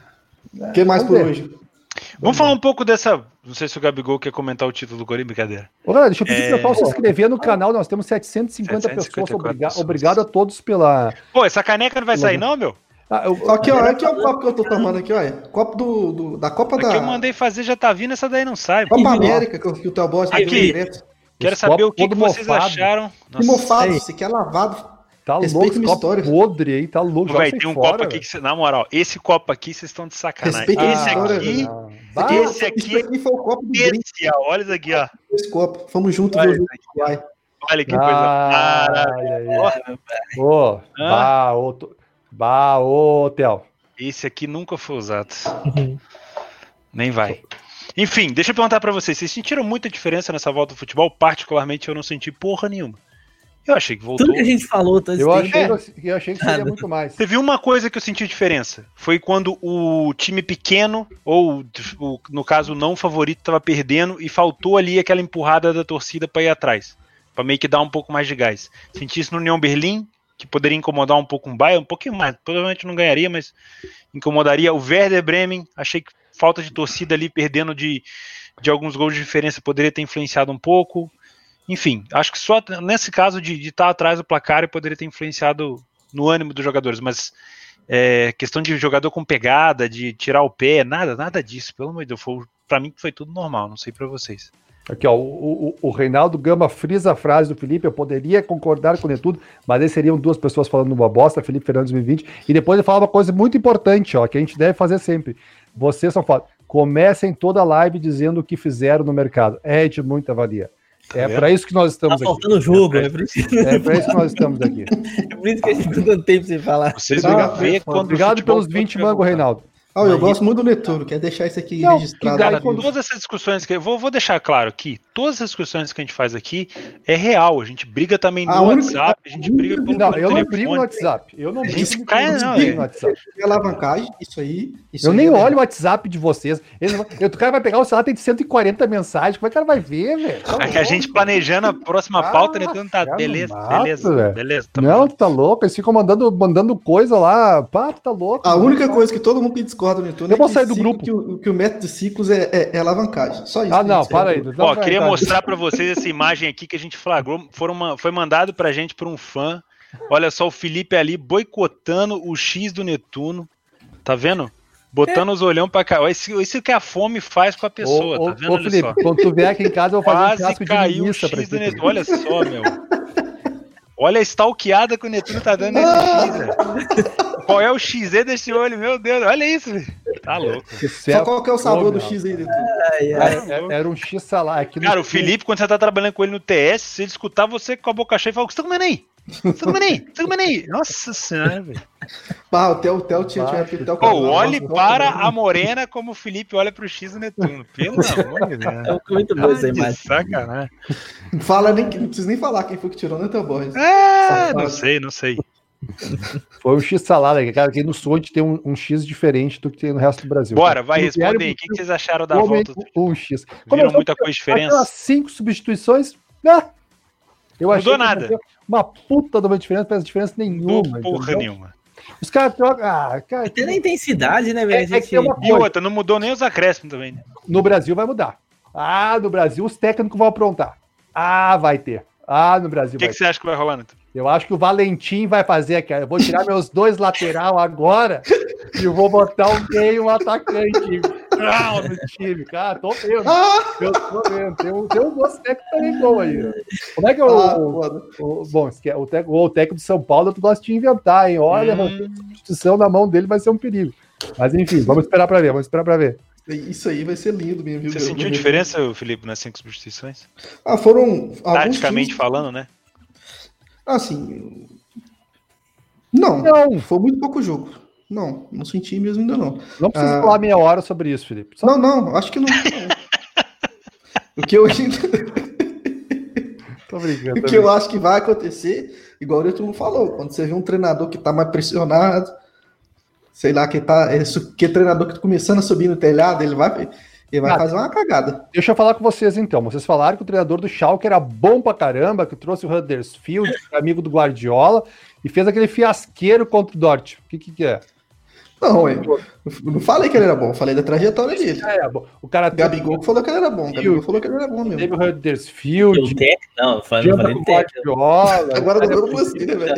[SPEAKER 4] O que mais por hoje?
[SPEAKER 1] Vamos falar um pouco dessa. Não sei se o Gabigol quer comentar o título do Corinthians, brincadeira.
[SPEAKER 2] Ô, galera, deixa eu pedir é... para você se inscrever no canal. Nós temos 750 pessoas. Obrigado, obrigado a todos pela.
[SPEAKER 1] Pô, essa caneca não vai pela... sair, não, meu?
[SPEAKER 4] Ah, eu, aqui, ó, aqui é o copo que eu tô tomando aqui, olha. Copo do, do da Copa
[SPEAKER 1] aqui
[SPEAKER 4] da.
[SPEAKER 1] eu mandei fazer, já tá vindo, essa daí não sai.
[SPEAKER 4] Copa América, que, que o teu boss
[SPEAKER 1] Aqui. Quero saber o que, que vocês
[SPEAKER 2] mofado.
[SPEAKER 1] acharam.
[SPEAKER 4] Que mofado, você quer lavado.
[SPEAKER 2] Tá
[SPEAKER 4] Respeita
[SPEAKER 2] louco, esse
[SPEAKER 4] história.
[SPEAKER 2] podre aí, tá louco.
[SPEAKER 1] Véi,
[SPEAKER 2] isso
[SPEAKER 1] tem um
[SPEAKER 2] fora,
[SPEAKER 1] copo aqui que você, na moral, esse copo aqui vocês estão de sacanagem.
[SPEAKER 4] Respeita
[SPEAKER 1] esse aqui.
[SPEAKER 2] Bah,
[SPEAKER 1] esse aqui,
[SPEAKER 4] Isso aqui foi o copo do
[SPEAKER 1] esse, ó, olha isso aqui, ó.
[SPEAKER 4] esse copo. Vamos juntos
[SPEAKER 1] Olha
[SPEAKER 4] ver o Uruguai.
[SPEAKER 1] Olha que coisa
[SPEAKER 2] Ah,
[SPEAKER 1] maravilhosa.
[SPEAKER 2] Ô,
[SPEAKER 1] Hã?
[SPEAKER 2] Bah, ô, Theo.
[SPEAKER 1] Esse aqui nunca foi usado. Nem vai. Enfim, deixa eu perguntar pra vocês. Vocês sentiram muita diferença nessa volta do futebol? Particularmente, eu não senti porra nenhuma. Eu achei que voltou.
[SPEAKER 3] Tudo que a gente falou esse
[SPEAKER 2] Eu achei, que- eu achei que seria muito mais.
[SPEAKER 1] Teve uma coisa que eu senti diferença. Foi quando o time pequeno, ou o- no caso o não favorito, tava perdendo e faltou ali aquela empurrada da torcida pra ir atrás. Pra meio que dar um pouco mais de gás. Senti isso no União Berlim, que poderia incomodar um pouco o Bayern, um pouquinho mais. Provavelmente não ganharia, mas incomodaria. O Werder Bremen, achei que falta de torcida ali, perdendo de, de alguns gols de diferença, poderia ter influenciado um pouco. Enfim, acho que só nesse caso de estar atrás do placar poderia ter influenciado no ânimo dos jogadores, mas é, questão de jogador com pegada, de tirar o pé, nada, nada disso, pelo amor de Deus. Pra mim foi tudo normal, não sei pra vocês.
[SPEAKER 2] Aqui, ó, o, o, o Reinaldo Gama frisa a frase do Felipe, eu poderia concordar com ele tudo, mas aí seriam duas pessoas falando uma bosta, Felipe Fernandes 2020, e depois ele fala uma coisa muito importante, ó, que a gente deve fazer sempre. Vocês são foda. Comecem toda a live dizendo o que fizeram no mercado. É de muita valia. É
[SPEAKER 1] vendo?
[SPEAKER 2] para isso que nós
[SPEAKER 3] Tá
[SPEAKER 2] estamos aqui.
[SPEAKER 3] faltando jogo, é por, isso,
[SPEAKER 2] É para isso que nós estamos aqui.
[SPEAKER 3] é por isso que a gente ficou tanto tempo sem falar.
[SPEAKER 1] Vocês
[SPEAKER 4] Ah, é,
[SPEAKER 1] quando
[SPEAKER 2] Obrigado pelos
[SPEAKER 1] todo
[SPEAKER 2] 20
[SPEAKER 1] tiver
[SPEAKER 2] mango,
[SPEAKER 1] voltando.
[SPEAKER 2] Reinaldo.
[SPEAKER 4] Ah, eu gosto muito do Netuno, quer deixar isso aqui
[SPEAKER 2] Não,
[SPEAKER 4] registrado.
[SPEAKER 2] que quando-
[SPEAKER 4] vida.
[SPEAKER 1] Todas essas discussões que eu vou, vou deixar claro aqui, todas as discussões que a gente faz aqui é real. A gente briga também no
[SPEAKER 4] A única-
[SPEAKER 1] WhatsApp, a gente briga pelo,
[SPEAKER 2] Não, eu não
[SPEAKER 1] telefone.
[SPEAKER 2] brigo no WhatsApp. Eu não brigo
[SPEAKER 1] Isso
[SPEAKER 2] no
[SPEAKER 1] cai, não,
[SPEAKER 2] brigo
[SPEAKER 1] é.
[SPEAKER 2] no WhatsApp.
[SPEAKER 4] É alavancagem, isso aí. Isso
[SPEAKER 2] Eu
[SPEAKER 4] aí
[SPEAKER 2] nem
[SPEAKER 4] é
[SPEAKER 2] olho o WhatsApp de vocês. Ele não vai- eu- o cara vai pegar o celular, tem 140 mensagens. Como é que o cara vai ver, velho? Tá
[SPEAKER 1] É que a gente planejando a próxima
[SPEAKER 2] Ah,
[SPEAKER 1] pauta, né? Então tá,
[SPEAKER 2] cara,
[SPEAKER 1] beleza,
[SPEAKER 2] mato,
[SPEAKER 1] beleza,
[SPEAKER 2] velho.
[SPEAKER 1] beleza. tamo
[SPEAKER 2] Não, tá louco. Eles ficam mandando, mandando coisa lá. Pá, tu tá louco.
[SPEAKER 4] A
[SPEAKER 2] mano.
[SPEAKER 4] única coisa que todo mundo que discorda do Netuno
[SPEAKER 2] Eu vou sair do
[SPEAKER 4] ciclo-
[SPEAKER 2] grupo.
[SPEAKER 4] Que o, que o método de ciclos é, é, é alavancagem. Só isso.
[SPEAKER 2] Ah, não,
[SPEAKER 4] é.
[SPEAKER 2] para aí.
[SPEAKER 1] Ó, queria mostrar pra vocês essa imagem aqui que a gente flagrou. Foram uma- foi mandado pra gente por um fã. Olha só o Felipe ali boicotando o X do Netuno. Tá vendo? Botando os olhão pra cá. Isso, isso que a fome faz com a pessoa,
[SPEAKER 2] Ô,
[SPEAKER 1] tá vendo?
[SPEAKER 2] ô,
[SPEAKER 1] Olha
[SPEAKER 2] Felipe,
[SPEAKER 1] só.
[SPEAKER 2] quando tu vier aqui em casa, eu vou fazer um
[SPEAKER 1] Quase
[SPEAKER 2] churrasco de
[SPEAKER 1] caiu o
[SPEAKER 2] linguiça pra
[SPEAKER 1] X do
[SPEAKER 2] ti.
[SPEAKER 1] Netuno. Olha só, meu. Olha a stalkeada que o Netuno tá dando nesse X, velho. Qual é o XZ desse olho? Meu Deus, olha isso, velho. Tá louco.
[SPEAKER 4] Só
[SPEAKER 2] é-
[SPEAKER 4] qual que é o sabor do. X aí.
[SPEAKER 2] É- Era um X salada. Aqui no-
[SPEAKER 1] Cara, o Felipe, quando você tá trabalhando com ele no TS, se ele escutar você com a boca cheia, fala: O que você tá comendo aí? O você tá comendo aí? O você tá comendo aí? Nossa senhora, velho.
[SPEAKER 4] Ah, o Theo, o Theo tinha, o
[SPEAKER 1] olhe para a morena como o Felipe olha pro X do Netuno. Pelo amor de Deus.
[SPEAKER 3] É muito essa imagem.
[SPEAKER 1] sacanagem.
[SPEAKER 4] Fala nem, não precisa nem falar quem foi que tirou, né, Theo Borges?
[SPEAKER 1] Ah, não sei, não sei.
[SPEAKER 2] Foi um X salada. Cara, aqui no sul a gente tem um, um X diferente do que tem no resto do Brasil.
[SPEAKER 1] Bora, vai,
[SPEAKER 2] No diário,
[SPEAKER 1] responde aí. O que que vocês acharam da volta?
[SPEAKER 2] Um X.
[SPEAKER 1] Viram
[SPEAKER 2] Começou
[SPEAKER 1] muita coisa diferença?
[SPEAKER 2] cinco substituições. Ah, eu achei
[SPEAKER 1] Mudou
[SPEAKER 2] que
[SPEAKER 1] nada.
[SPEAKER 2] Uma puta de uma diferença, não faz diferença nenhuma.
[SPEAKER 1] Porra
[SPEAKER 2] entendeu?
[SPEAKER 1] nenhuma.
[SPEAKER 2] Os caras trocam. Ah, cara,
[SPEAKER 3] Até na intensidade, né,
[SPEAKER 2] É-
[SPEAKER 3] velho?
[SPEAKER 2] é
[SPEAKER 3] gente-
[SPEAKER 2] que tem uma-
[SPEAKER 1] E outra, não mudou nem os acréscimos também. né?
[SPEAKER 2] no Brasil vai mudar. Ah, no Brasil os técnicos vão aprontar. Ah, vai ter. Ah, no Brasil
[SPEAKER 1] O que,
[SPEAKER 2] vai
[SPEAKER 1] que você acha que vai rolar, Neto?
[SPEAKER 2] Eu acho que o Valentim vai fazer, cara. Eu vou tirar meus dois lateral agora e eu vou botar um meio um atacante Brau, no time. Cara, tô vendo.
[SPEAKER 4] Ah,
[SPEAKER 2] Eu tô vendo. Tem um, tem um moço técnico também bom aí. né? Como é que é o.
[SPEAKER 4] ah,
[SPEAKER 2] o-
[SPEAKER 4] foda.
[SPEAKER 2] o- bom, que é o, técnico, o técnico de São Paulo, tu gosta de inventar, hein? Olha,
[SPEAKER 1] Hum.
[SPEAKER 2] a substituição na mão dele vai ser um perigo. Mas enfim, vamos esperar pra ver, vamos esperar pra ver.
[SPEAKER 4] Isso aí vai ser lindo mesmo, viu?
[SPEAKER 1] Você
[SPEAKER 4] meu?
[SPEAKER 1] sentiu
[SPEAKER 4] Meu-
[SPEAKER 1] diferença, Felipe, nas cinco substituições?
[SPEAKER 4] Ah, foram.
[SPEAKER 1] Taticamente
[SPEAKER 4] times-
[SPEAKER 1] falando, né?
[SPEAKER 4] Assim. Não,
[SPEAKER 2] Não,
[SPEAKER 4] foi muito pouco jogo. Não, não senti mesmo ainda não.
[SPEAKER 2] não precisa
[SPEAKER 4] Ah.
[SPEAKER 2] falar meia hora sobre isso, Felipe. Só
[SPEAKER 4] Não, não, acho que não. o que eu,
[SPEAKER 2] tô brincando.
[SPEAKER 4] o que eu acho que vai acontecer, igual o Netuno falou, quando você vê um treinador que tá mais pressionado, sei lá, que tá. Esse, que treinador que tá começando a subir no telhado, ele vai, ele vai
[SPEAKER 2] Ah,
[SPEAKER 4] fazer uma cagada.
[SPEAKER 2] Deixa eu falar com vocês então. Vocês falaram que o treinador do Schalke era bom pra caramba, que trouxe o Huddersfield, amigo do Guardiola, e fez aquele fiasqueiro contra o Dort. O que que, que é?
[SPEAKER 4] Não, eu não falei que ele era bom, falei da trajetória dele. É,
[SPEAKER 2] o cara
[SPEAKER 4] Gabigol falou que ele era bom, Gabigol falou que ele era bom mesmo.
[SPEAKER 2] Teve o Huddersfield.
[SPEAKER 3] O Tec, não, falei, falei
[SPEAKER 4] Guardiola. Agora não falou você, velho.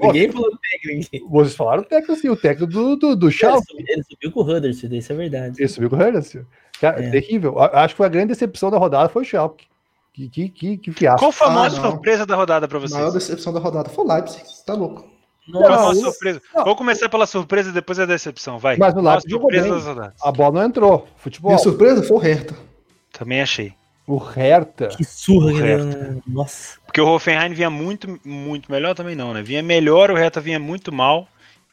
[SPEAKER 2] Ninguém falou técnico. Vocês falaram o técnico, sim, o técnico do, do, do Schalke.
[SPEAKER 3] Ele, ele subiu com o Huddersfield, isso é verdade.
[SPEAKER 2] Ele subiu com o Huddersfield. Cara, é. terrível. Acho que foi a grande decepção da rodada foi o Schalke. Que, que, que, que fiasco.
[SPEAKER 1] Qual foi a maior ah, surpresa da rodada pra vocês? A
[SPEAKER 4] maior decepção da rodada foi o Leipzig, você tá louco.
[SPEAKER 1] Nossa, surpresa. Não. Vou começar pela surpresa e depois a decepção, vai.
[SPEAKER 2] Mas no Leipzig surpresa A bola não entrou. Futebol.
[SPEAKER 4] Minha surpresa foi o Hertha.
[SPEAKER 1] Também achei.
[SPEAKER 2] O Hertha.
[SPEAKER 3] Que surra, o Hertha.
[SPEAKER 1] Nossa. Porque o Hoffenheim vinha muito, muito melhor também não, né? Vinha melhor, o Hertha vinha muito mal.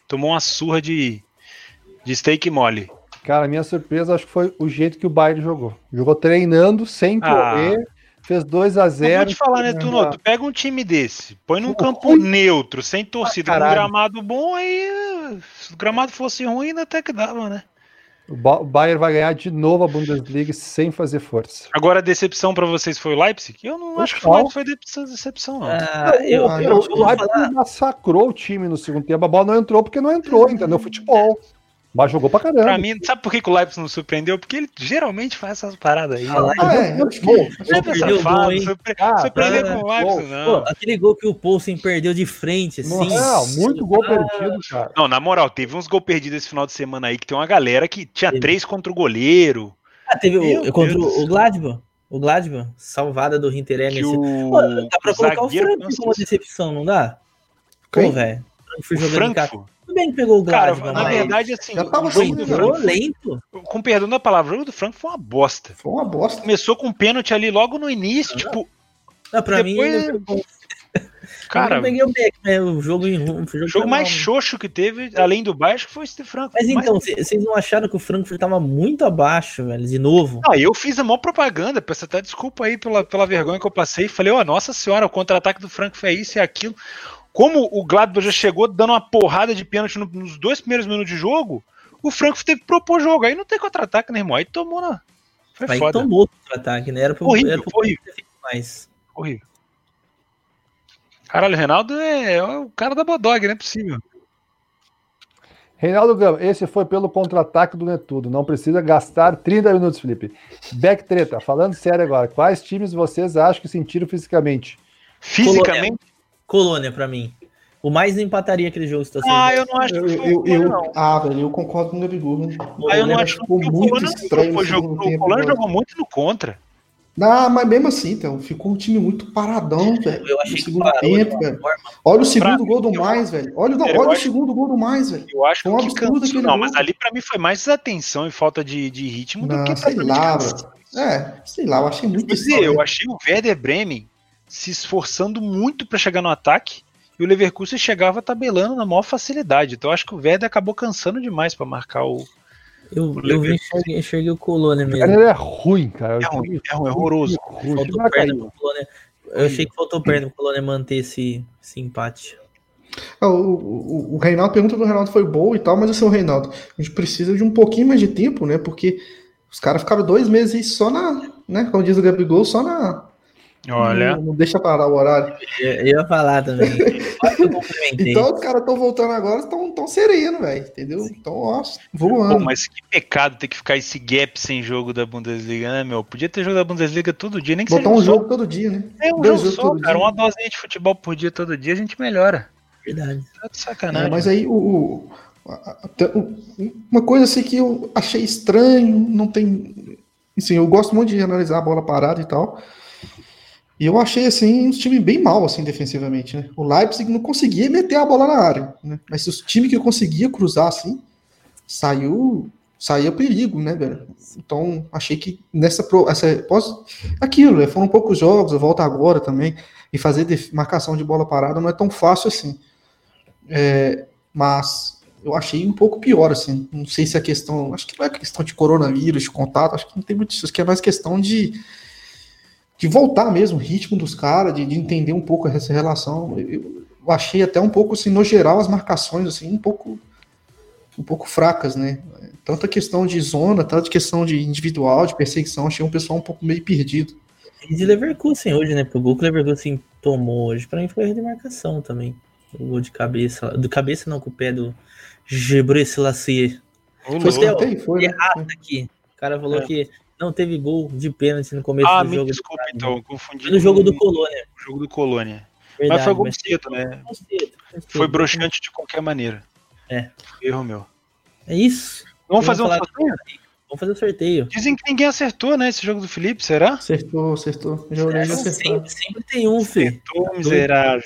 [SPEAKER 1] Tomou uma surra de, de steak mole.
[SPEAKER 2] Cara, minha surpresa acho que foi o jeito que o Bayern jogou. Jogou treinando, sem ah. correr. Ah fez 2 a 0 Vou te
[SPEAKER 1] falar, né, Tuno? Tu pega um time desse, põe num campo ruim. neutro, sem torcida, ah, com gramado bom, aí se o gramado fosse ruim, até que dava, né?
[SPEAKER 2] O Bayern vai ganhar de novo a Bundesliga sem fazer força.
[SPEAKER 1] Agora a decepção para vocês foi o Leipzig? Eu não acho que foi, foi decepção, não. Ah,
[SPEAKER 2] eu, eu, eu, o Leipzig falar... massacrou o time no segundo tempo. A bola não entrou porque não entrou, entendeu? Futebol. Mas jogou pra caramba.
[SPEAKER 1] Pra mim, sabe por que, que o Leipzig não surpreendeu? Porque ele geralmente faz essas paradas aí. Ah,
[SPEAKER 3] ah é, eu acho que surpre... ah, surpreender com o Leipzig, não. Pô, aquele gol que o Poulsen perdeu de frente, assim.
[SPEAKER 2] Não, muito gol ah. perdido, cara.
[SPEAKER 1] Não, na moral, teve uns gols perdidos esse final de semana aí que tem uma galera que tinha teve. três contra o goleiro.
[SPEAKER 3] Ah, teve o, contra o, o Gladbach. O Gladbach, salvada do Hinter Nesse... O... dá pra colocar o Franco como uma decepção, não dá? Pô, velho.
[SPEAKER 1] O Franco?
[SPEAKER 3] Tudo bem que pegou o Gladbach.
[SPEAKER 1] Cara, na verdade, assim,
[SPEAKER 3] já tava o jogo do Franco, lento.
[SPEAKER 1] Com perdão da palavra, o jogo do Franco foi uma bosta.
[SPEAKER 4] Foi uma bosta.
[SPEAKER 1] Começou com um pênalti ali logo no início, tipo.
[SPEAKER 3] Não, pra depois... mim.
[SPEAKER 1] Cara, eu peguei o back, né? O jogo, o jogo, o jogo mais xoxo que teve, além do baixo, foi esse Franco.
[SPEAKER 3] Mas então, vocês não acharam que o Frankfurt tava muito abaixo, velho, de novo?
[SPEAKER 1] Ah, eu fiz a maior propaganda, peço até desculpa aí pela, pela vergonha que eu passei. Falei, ó, oh, nossa senhora, o contra-ataque do Frankfurt é isso e aquilo. Como o Gladbach já chegou dando uma porrada de pênalti nos dois primeiros minutos de jogo, o Frankfurt teve que propor jogo. Aí não tem contra-ataque, né, irmão? Aí tomou na.
[SPEAKER 3] Foi Aí foda. tomou contra-ataque, né? Era
[SPEAKER 1] pro, horrível, era pro horrível. mais. Horrível. Caralho, o Reinaldo é, é o cara da Bodog, não é possível.
[SPEAKER 2] Reinaldo Gama, esse foi pelo contra-ataque do Netudo. Não precisa gastar 30 minutos, Felipe. Beck Treta, falando sério agora, quais times vocês acham que sentiram fisicamente?
[SPEAKER 1] Fisicamente?
[SPEAKER 3] Colônia para mim. O mais empataria aquele jogo.
[SPEAKER 1] Tá ah, eu não acho que
[SPEAKER 4] foi eu, eu, não. Ah, velho, eu concordo com o Gabigol.
[SPEAKER 1] Ah, eu não acho que ficou muito estranho. O, jogo, o Colônia jogou muito no contra.
[SPEAKER 4] Não, mas mesmo assim, então, ficou um time muito paradão, velho. Eu achei no segundo tempo, velho. Olha o segundo gol do mais, velho. Olha, não, olha o segundo gol do mais, velho.
[SPEAKER 1] Eu acho um que cansou, não, mas ali para mim foi mais desatenção e falta de, de ritmo
[SPEAKER 4] não, do que sei lá, É, sei lá, eu achei muito.
[SPEAKER 1] Dizer, eu achei o Werder Bremen se esforçando muito para chegar no ataque e o Leverkusen chegava tabelando na maior facilidade. Então acho que o Werder acabou cansando demais para marcar o.
[SPEAKER 3] Eu, o eu enxerguei, enxerguei o Colônia mesmo.
[SPEAKER 2] Cara, ele é ruim, cara.
[SPEAKER 1] É ruim, é, ruim, é horroroso. Ruim.
[SPEAKER 3] Eu achei que faltou perna pro Colônia manter esse, esse empate.
[SPEAKER 4] Ah, o, o, o Reinaldo, a pergunta do Reinaldo foi boa e tal, mas assim, o Reinaldo, a gente precisa de um pouquinho mais de tempo, né? Porque os caras ficaram dois meses só na, né? Como diz o Gabigol, só na,
[SPEAKER 1] Olha.
[SPEAKER 4] Não, não, deixa parar o horário.
[SPEAKER 3] Eu, ia falar também.
[SPEAKER 4] então os caras estão voltando agora, estão tão sereno, velho. Entendeu? Então, ó, voando. Pô,
[SPEAKER 1] mas que pecado ter que ficar esse gap sem jogo da Bundesliga, né, meu? Podia ter jogo da Bundesliga todo dia, nem que
[SPEAKER 4] Botar um jogo todo dia, né?
[SPEAKER 1] É um Dois jogo só, cara. Dia. Uma dosinha de futebol por dia todo dia, a gente melhora.
[SPEAKER 3] Verdade.
[SPEAKER 1] Tá de sacanagem.
[SPEAKER 4] É, mas aí o, o, uma coisa assim que eu achei estranho, não tem. Assim, eu gosto muito de analisar a bola parada e tal. E eu achei assim um time bem mal assim defensivamente, né? O Leipzig não conseguia meter a bola na área, né? Mas o time que conseguia cruzar assim, saiu saía perigo, né, velho? Então, achei que nessa essa pós aquilo, né? foram poucos jogos, eu volto agora também e fazer marcação de bola parada não é tão fácil assim. É, mas eu achei um pouco pior, assim. Não sei se a questão. Acho que não é questão de coronavírus, de contato, acho que não tem muito isso. Acho que é mais questão de de voltar mesmo o ritmo dos caras, de, de, entender um pouco essa relação. Eu, eu, achei até um pouco, assim, no geral, as marcações, assim, um pouco, um pouco fracas, né? Tanto a questão de zona, tanto a questão de individual, de perseguição, achei um pessoal um pouco meio perdido.
[SPEAKER 3] E de Leverkusen hoje, né? Porque o gol que o Leverkusen tomou hoje, para mim foi erro de marcação também. O gol de cabeça. Do cabeça não, com o pé do Gebre Selassie.
[SPEAKER 4] Foi foi, né?
[SPEAKER 3] errado aqui. O cara falou
[SPEAKER 1] É.
[SPEAKER 3] que não teve gol de pênalti no começo
[SPEAKER 1] Ah,
[SPEAKER 3] do
[SPEAKER 1] me
[SPEAKER 3] jogo.
[SPEAKER 1] desculpa então, eu confundi.
[SPEAKER 3] No jogo do Colônia.
[SPEAKER 1] o jogo do Colônia.
[SPEAKER 3] Verdade,
[SPEAKER 1] mas foi gol
[SPEAKER 3] mas-
[SPEAKER 1] cedo, né?
[SPEAKER 3] Foi cedo, foi
[SPEAKER 1] Foi
[SPEAKER 3] cedo.
[SPEAKER 1] broxante de qualquer maneira.
[SPEAKER 3] É.
[SPEAKER 1] Erro meu.
[SPEAKER 3] É isso.
[SPEAKER 1] Vamos
[SPEAKER 3] Vamos
[SPEAKER 1] fazer um sorteio?
[SPEAKER 3] Vamos fazer o sorteio.
[SPEAKER 1] Dizem que ninguém acertou, né? Esse jogo do Felipe, será?
[SPEAKER 4] Acertou, acertou. Já olhei já acertou.
[SPEAKER 3] sempre, sempre tem um, filho.
[SPEAKER 1] Acertou, miserável.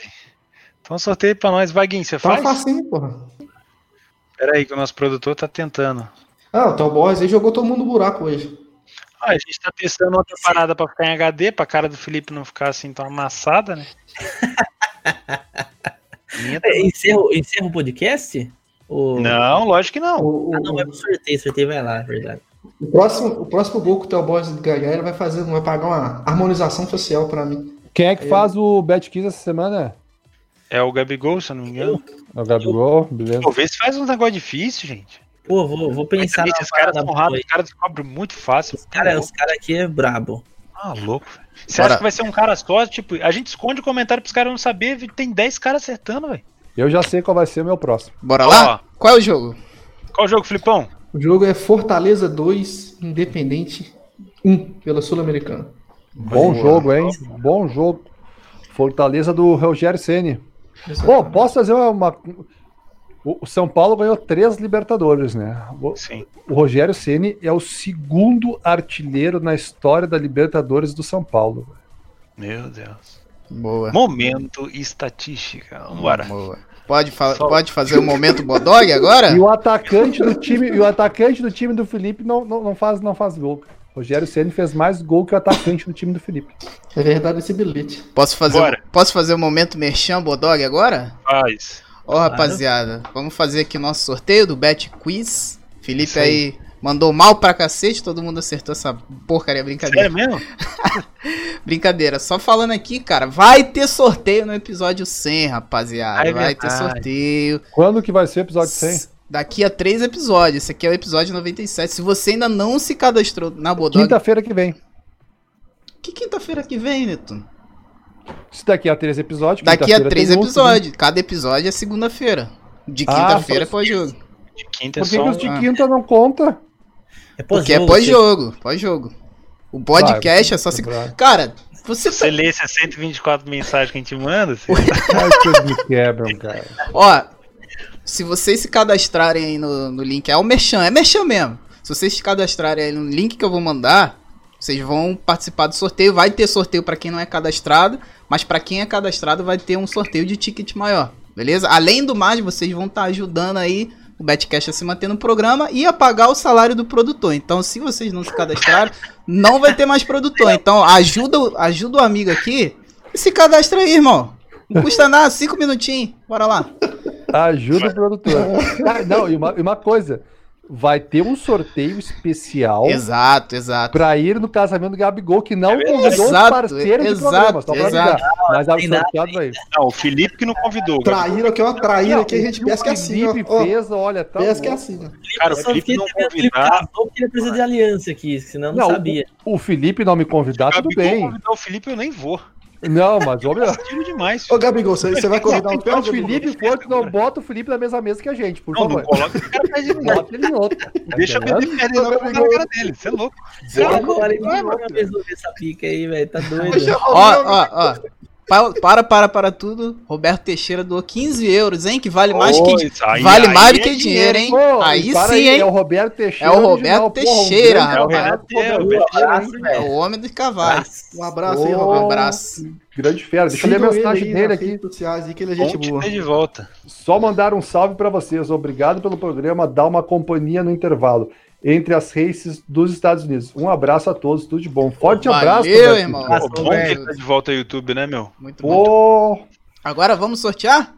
[SPEAKER 1] Então sorteio pra nós. Vaguinho, você
[SPEAKER 4] Tá
[SPEAKER 1] faz?
[SPEAKER 4] facinho, porra.
[SPEAKER 1] Pera aí que o nosso produtor tá tentando.
[SPEAKER 4] Ah, o Boys aí jogou todo mundo no buraco hoje.
[SPEAKER 1] Ah, a gente tá testando outra parada pra ficar em HD, pra cara do Felipe não ficar assim tão amassada, né?
[SPEAKER 3] É, Encerro, encerro o podcast? Ou...
[SPEAKER 1] Não, lógico que não.
[SPEAKER 4] O,
[SPEAKER 3] Ah, não, é pro sorteio. Sorteio vai lá, é verdade.
[SPEAKER 4] o próximo, o próximo gol que o Boys ganhar, ele vai fazer, vai pagar uma harmonização facial pra mim.
[SPEAKER 2] Quem é que faz o Bet Kiss essa semana?
[SPEAKER 1] É o Gabigol, se eu não me engano.
[SPEAKER 2] É o Gabigol, beleza.
[SPEAKER 1] Se faz um negócio difícil, gente.
[SPEAKER 3] Pô, vou, vou
[SPEAKER 1] Mas
[SPEAKER 3] pensar
[SPEAKER 1] também
[SPEAKER 3] na
[SPEAKER 1] esses caras são
[SPEAKER 3] aí.
[SPEAKER 1] os caras descobrem muito fácil.
[SPEAKER 3] Os caras os cara aqui é brabo.
[SPEAKER 1] Ah, louco. velho. Você
[SPEAKER 5] Bora.
[SPEAKER 1] acha que vai ser um cara só? Tipo, a gente esconde o comentário pros caras não saber, tem 10 caras acertando, velho.
[SPEAKER 2] Eu já sei qual vai ser o meu próximo.
[SPEAKER 5] Bora lá? Qual é o jogo?
[SPEAKER 1] Qual o jogo, Filipão?
[SPEAKER 4] O jogo é Fortaleza 2, Independente 1, pela Sul-Americana.
[SPEAKER 2] Bom
[SPEAKER 5] Boa.
[SPEAKER 2] jogo, hein? Bom jogo. Fortaleza do Rogério Ceni. Pô, posso fazer uma. O São Paulo ganhou três Libertadores, né? O-
[SPEAKER 1] Sim.
[SPEAKER 2] O Rogério Ceni é o segundo artilheiro na história da Libertadores do São Paulo.
[SPEAKER 1] Meu Deus.
[SPEAKER 5] Boa.
[SPEAKER 1] Momento estatística. Vambora.
[SPEAKER 5] Boa. Pode, fa pode fazer o momento Bodog agora?
[SPEAKER 2] E o atacante do time, e o atacante do time do Felipe não, não, não faz, não faz gol. Rogério Ceni fez mais gol que o atacante do time do Felipe.
[SPEAKER 4] É verdade esse bilhete.
[SPEAKER 5] Posso fazer,
[SPEAKER 1] Bora.
[SPEAKER 5] posso fazer o momento Merchan Bodog agora?
[SPEAKER 1] Faz.
[SPEAKER 5] Ó, rapaziada, vamos fazer aqui nosso sorteio do Bet Quiz. Felipe
[SPEAKER 1] aí.
[SPEAKER 5] aí mandou mal pra cacete, todo mundo acertou essa porcaria, brincadeira.
[SPEAKER 1] Sério mesmo?
[SPEAKER 5] Brincadeira, só falando aqui, cara, vai ter sorteio no episódio 100, rapaziada.
[SPEAKER 1] É
[SPEAKER 5] vai ter sorteio.
[SPEAKER 2] Quando que vai ser o episódio 100?
[SPEAKER 5] Daqui a três episódios. Esse aqui é o episódio 97. Se você ainda não se cadastrou na Bodog.
[SPEAKER 2] Quinta-feira que vem.
[SPEAKER 5] Que quinta-feira que vem, Neto?
[SPEAKER 2] Se daqui a três episódios.
[SPEAKER 5] Daqui a três
[SPEAKER 2] outro,
[SPEAKER 5] episódios. Cada episódio é segunda-feira. De
[SPEAKER 2] Ah,
[SPEAKER 5] quinta-feira é
[SPEAKER 2] só-
[SPEAKER 5] pós-jogo.
[SPEAKER 1] De quinta
[SPEAKER 2] né?
[SPEAKER 1] é
[SPEAKER 2] Por que,
[SPEAKER 1] só
[SPEAKER 2] que os de quinta não conta?
[SPEAKER 3] É
[SPEAKER 5] Porque é
[SPEAKER 3] pós-jogo,
[SPEAKER 5] pós-jogo. O podcast é só se. Cara, você tá.
[SPEAKER 1] Você lê essas 124 mensagens que a gente manda? você-
[SPEAKER 2] Ai, vocês me quebram, cara.
[SPEAKER 5] Ó, se vocês se cadastrarem aí no, no link, é o Merchan, é Merchan mesmo. Se vocês se cadastrarem aí no link que eu vou mandar, vocês vão participar do sorteio. Vai ter sorteio pra quem não é cadastrado, mas pra quem é cadastrado vai ter um sorteio de ticket maior, beleza? Além do mais, vocês vão estar ajudando aí o Betcash a se manter no programa e a pagar o salário do produtor. Então, se vocês não se cadastraram, não vai ter mais produtor. Então, ajuda, o- ajuda o amigo aqui e se cadastra aí, irmão. Não custa nada, cinco minutinhos. Bora lá.
[SPEAKER 2] Ajuda o produtor. Ah, não, e uma, e uma coisa. Vai ter um sorteio especial
[SPEAKER 5] Exato, exato.
[SPEAKER 2] pra ir no casamento do Gabigol, que não convidou os
[SPEAKER 5] Exato,
[SPEAKER 2] parceiros de
[SPEAKER 5] exato,
[SPEAKER 2] programa, só pra
[SPEAKER 5] exato.
[SPEAKER 2] avisar. Mas
[SPEAKER 3] nada,
[SPEAKER 2] sorteado vai.
[SPEAKER 1] Não, o Felipe que não convidou. cara.
[SPEAKER 4] Traíra que é uma traíra
[SPEAKER 2] Não,
[SPEAKER 4] que a gente
[SPEAKER 2] o que
[SPEAKER 4] pensa que é
[SPEAKER 2] o
[SPEAKER 4] assim, ó.
[SPEAKER 2] Felipe
[SPEAKER 4] ó.
[SPEAKER 2] fez, olha, tá
[SPEAKER 4] Pensa que é assim, ó.
[SPEAKER 1] Cara, o Felipe não convidar.
[SPEAKER 3] casou porque ele precisa de aliança aqui, senão não,
[SPEAKER 2] Não,
[SPEAKER 3] sabia.
[SPEAKER 2] O Felipe não me convidar, tudo
[SPEAKER 1] Gabigol
[SPEAKER 2] bem.
[SPEAKER 1] convidar o Felipe, eu nem vou.
[SPEAKER 2] Não, mas
[SPEAKER 1] Tiro demais.
[SPEAKER 4] Ô, Gabigol, você, você vai convidar
[SPEAKER 2] o
[SPEAKER 4] pé,
[SPEAKER 2] Felipe for, tu não bota o Felipe na mesma mesa que a gente, por
[SPEAKER 1] Não, não
[SPEAKER 2] favor.
[SPEAKER 1] coloca esse cara perto de mim.
[SPEAKER 2] Bota ele em outro.
[SPEAKER 1] Deixa eu perder perder não colocar na cara dele. Você é louco.
[SPEAKER 3] Ele
[SPEAKER 1] vai,
[SPEAKER 3] não vai resolver essa pica aí, velho. Tá doido.
[SPEAKER 5] Ó, ó, ó. Pa- Para, para, para tudo. Roberto Teixeira doou 15 euros, hein? Que vale mais
[SPEAKER 1] Oi,
[SPEAKER 5] que
[SPEAKER 1] aí-
[SPEAKER 5] vale
[SPEAKER 1] aí
[SPEAKER 5] mais do
[SPEAKER 1] é
[SPEAKER 5] que dinheiro, hein?
[SPEAKER 2] Pô,
[SPEAKER 5] Aí
[SPEAKER 2] para
[SPEAKER 5] sim, hein?
[SPEAKER 2] É o Roberto Teixeira.
[SPEAKER 5] É o
[SPEAKER 2] original,
[SPEAKER 5] Roberto
[SPEAKER 2] porra, um
[SPEAKER 5] Teixeira,
[SPEAKER 2] grande
[SPEAKER 1] É o
[SPEAKER 5] rapaz.
[SPEAKER 1] Renato, é, o
[SPEAKER 5] É homem dos cavalos.
[SPEAKER 4] Um abraço aí,
[SPEAKER 2] Ô,
[SPEAKER 4] Roberto.
[SPEAKER 5] Um abraço.
[SPEAKER 2] Grande fera. Deixa eu ler a mensagem
[SPEAKER 4] aí
[SPEAKER 2] dele aqui.
[SPEAKER 4] redes sociais aí, que ele é gente
[SPEAKER 1] te
[SPEAKER 4] boa.
[SPEAKER 1] de volta.
[SPEAKER 2] Só mandar um salve pra vocês. Obrigado pelo programa. Dá uma companhia no intervalo entre as races dos Estados Unidos. Um abraço a todos. Tudo de bom. Forte
[SPEAKER 5] Valeu,
[SPEAKER 2] abraço. Roberto.
[SPEAKER 5] irmão.
[SPEAKER 1] Pô, bom que ele tá de volta ao YouTube, né, meu?
[SPEAKER 5] Muito bom.
[SPEAKER 2] Pô,
[SPEAKER 5] Agora vamos sortear?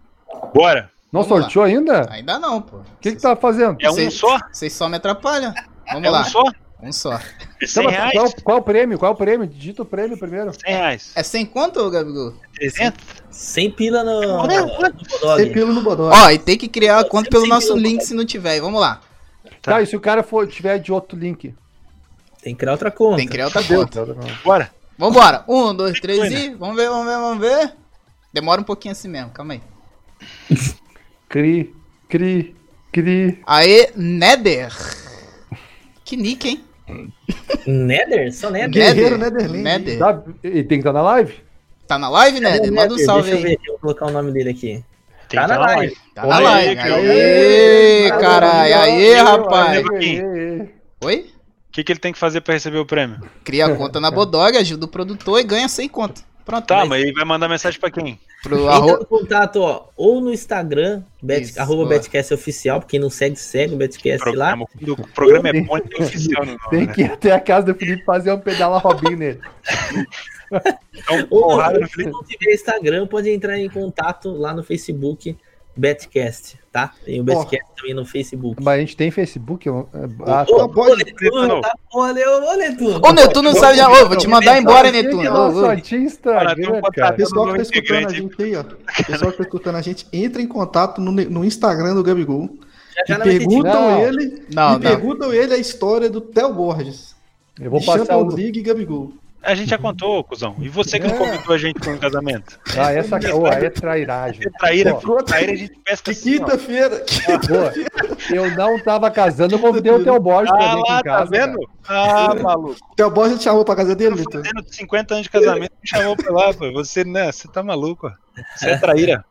[SPEAKER 1] Bora.
[SPEAKER 2] não
[SPEAKER 5] Vamos lá.
[SPEAKER 2] sorteou ainda?
[SPEAKER 5] Ainda não, pô.
[SPEAKER 2] O que que tá fazendo?
[SPEAKER 1] É um só?
[SPEAKER 5] Vocês só me atrapalham. Vamos
[SPEAKER 1] É
[SPEAKER 5] lá.
[SPEAKER 1] um só?
[SPEAKER 5] Um só.
[SPEAKER 1] É
[SPEAKER 2] Então,
[SPEAKER 1] 100 reais?
[SPEAKER 2] qual, qual o prêmio? Qual o prêmio? Digita o prêmio primeiro.
[SPEAKER 1] 100 reais.
[SPEAKER 5] É sem conta, ô Gabigol?
[SPEAKER 1] 300?
[SPEAKER 3] Sem pila no, no, no Bodog.
[SPEAKER 4] pelo no bodó.
[SPEAKER 5] Ó, e tem que criar a conta pelo nosso link se não tiver. Vamos lá.
[SPEAKER 1] Tá.
[SPEAKER 2] Tá, e se o cara for, tiver de outro link?
[SPEAKER 3] Tem que criar outra conta.
[SPEAKER 5] Tem que criar outra
[SPEAKER 2] Deu.
[SPEAKER 5] conta.
[SPEAKER 1] Bora.
[SPEAKER 5] Vambora. Um, dois, três e. Vamos ver, vamos ver, vamos ver. Demora um pouquinho assim mesmo, calma aí.
[SPEAKER 2] Cri, cri, cri.
[SPEAKER 5] Aê, Nether. Que nick, hein?
[SPEAKER 3] Nether? Só Nether?
[SPEAKER 4] Guerreiro
[SPEAKER 5] Nether.
[SPEAKER 4] Netherland.
[SPEAKER 5] Nether.
[SPEAKER 2] Tá, e tem que estar na live?
[SPEAKER 5] Tá na live, Nether? Manda um salve
[SPEAKER 3] Deixa eu ver vou colocar o nome dele aqui.
[SPEAKER 1] Tem
[SPEAKER 3] Tá na
[SPEAKER 1] tá na
[SPEAKER 3] live.
[SPEAKER 5] Tá na
[SPEAKER 1] Olha aí,
[SPEAKER 5] live.
[SPEAKER 1] que
[SPEAKER 5] Aê, caralho. Aê, rapaz. Oi?
[SPEAKER 1] O que, que ele tem que fazer pra receber o prêmio?
[SPEAKER 5] Cria a conta na Bodog, ajuda o produtor e ganha 100 conto. Pronto.
[SPEAKER 1] Tá,
[SPEAKER 5] mas
[SPEAKER 1] mas aí vai mandar mensagem pra quem?
[SPEAKER 5] pro
[SPEAKER 3] Entra
[SPEAKER 5] arro...
[SPEAKER 3] em contato, ó, ou no Instagram, bet,
[SPEAKER 5] Isso,
[SPEAKER 3] arroba. Betcast Oficial, pra quem não segue, segue o Betcast lá.
[SPEAKER 1] Programa, o programa é bom e tem oficial no nome,
[SPEAKER 2] Tem
[SPEAKER 1] né?
[SPEAKER 2] que ir até a casa do Felipe fazer um pedala Robinho nele.
[SPEAKER 1] Então,
[SPEAKER 3] Ou
[SPEAKER 1] porrada no
[SPEAKER 3] se não tiver Instagram, pode entrar em contato lá no Facebook, Betcast, tá? Tem o Betcast também no Facebook.
[SPEAKER 2] Mas a gente tem Facebook? eu- Ah,
[SPEAKER 3] Ô,
[SPEAKER 2] tá.
[SPEAKER 3] ô,
[SPEAKER 4] pode-
[SPEAKER 3] Netuno, tá? Ô, ô, Netuno.
[SPEAKER 5] Ô, Netuno não sabe. Ô, vou te mandar embora, Netuno. Ô, ô.
[SPEAKER 2] tinha
[SPEAKER 1] Cara,
[SPEAKER 2] Instagram,
[SPEAKER 1] tem um
[SPEAKER 2] cara?
[SPEAKER 4] Pessoal que tá escutando a gente aí, ó. Pessoal que tá escutando a gente, entra em contato no, no Instagram do Gabigol.
[SPEAKER 3] Já, já
[SPEAKER 4] E perguntam
[SPEAKER 2] Não.
[SPEAKER 4] ele.
[SPEAKER 5] Não,
[SPEAKER 4] e
[SPEAKER 5] não.
[SPEAKER 4] perguntam ele a história do Theo Borges.
[SPEAKER 2] Eu vou passar o...
[SPEAKER 4] League e Gabigol.
[SPEAKER 1] A gente já contou, cuzão. E você que não
[SPEAKER 2] É.
[SPEAKER 1] convidou a gente para um casamento?
[SPEAKER 2] Ah, essa oh, aí é trairagem.
[SPEAKER 1] Você traíra,
[SPEAKER 2] Pô,
[SPEAKER 1] traíra a gente pesca assim,
[SPEAKER 4] quinta-feira.
[SPEAKER 2] pô, eu não tava casando, eu convidei o Theo Borges pra
[SPEAKER 1] Ah
[SPEAKER 2] vir aqui
[SPEAKER 1] lá,
[SPEAKER 2] em casa.
[SPEAKER 1] tá vendo? Ah, maluco.
[SPEAKER 4] Theo Borges te chamou pra casa dele, Vitor?
[SPEAKER 1] fazendo 50 anos de casamento, me chamou pra lá, pô. Você, né? Você tá maluco, ó. Você é traíra.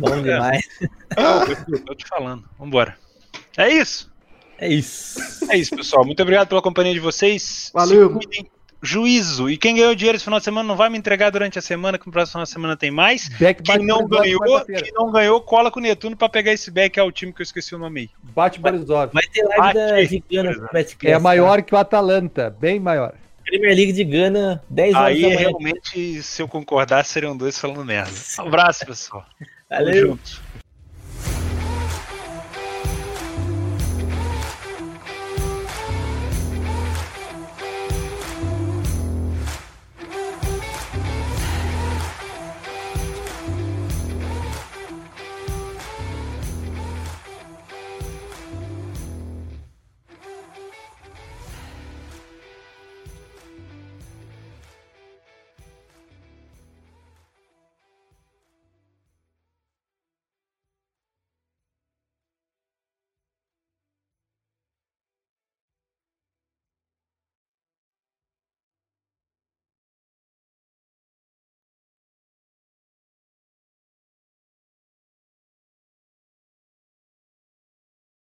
[SPEAKER 3] Bom demais.
[SPEAKER 1] Não, eu tô te falando. Vambora. É isso.
[SPEAKER 3] É isso.
[SPEAKER 1] É isso, pessoal. Muito obrigado pela companhia de vocês.
[SPEAKER 4] Valeu.
[SPEAKER 1] Se cuidem. Juízo. E quem ganhou dinheiro esse final de semana não vai me entregar durante a semana, que no próximo final de semana tem mais.
[SPEAKER 2] Beck
[SPEAKER 1] Quem
[SPEAKER 2] bate
[SPEAKER 1] não ganhou, quem não ganhou, cola com o Netuno pra pegar esse back, é o time que eu esqueci o nome aí.
[SPEAKER 2] Bate Borisov.
[SPEAKER 3] Vai ter live da. Gigana pro Betcast.
[SPEAKER 2] É
[SPEAKER 3] tá?
[SPEAKER 2] maior que o Atalanta, bem maior.
[SPEAKER 3] Premier League de Gana, 10 horas
[SPEAKER 1] Aí
[SPEAKER 3] da manhã.
[SPEAKER 1] realmente, se eu concordar, seriam dois falando merda. Um abraço, pessoal. Tamo
[SPEAKER 3] Valeu.
[SPEAKER 1] junto.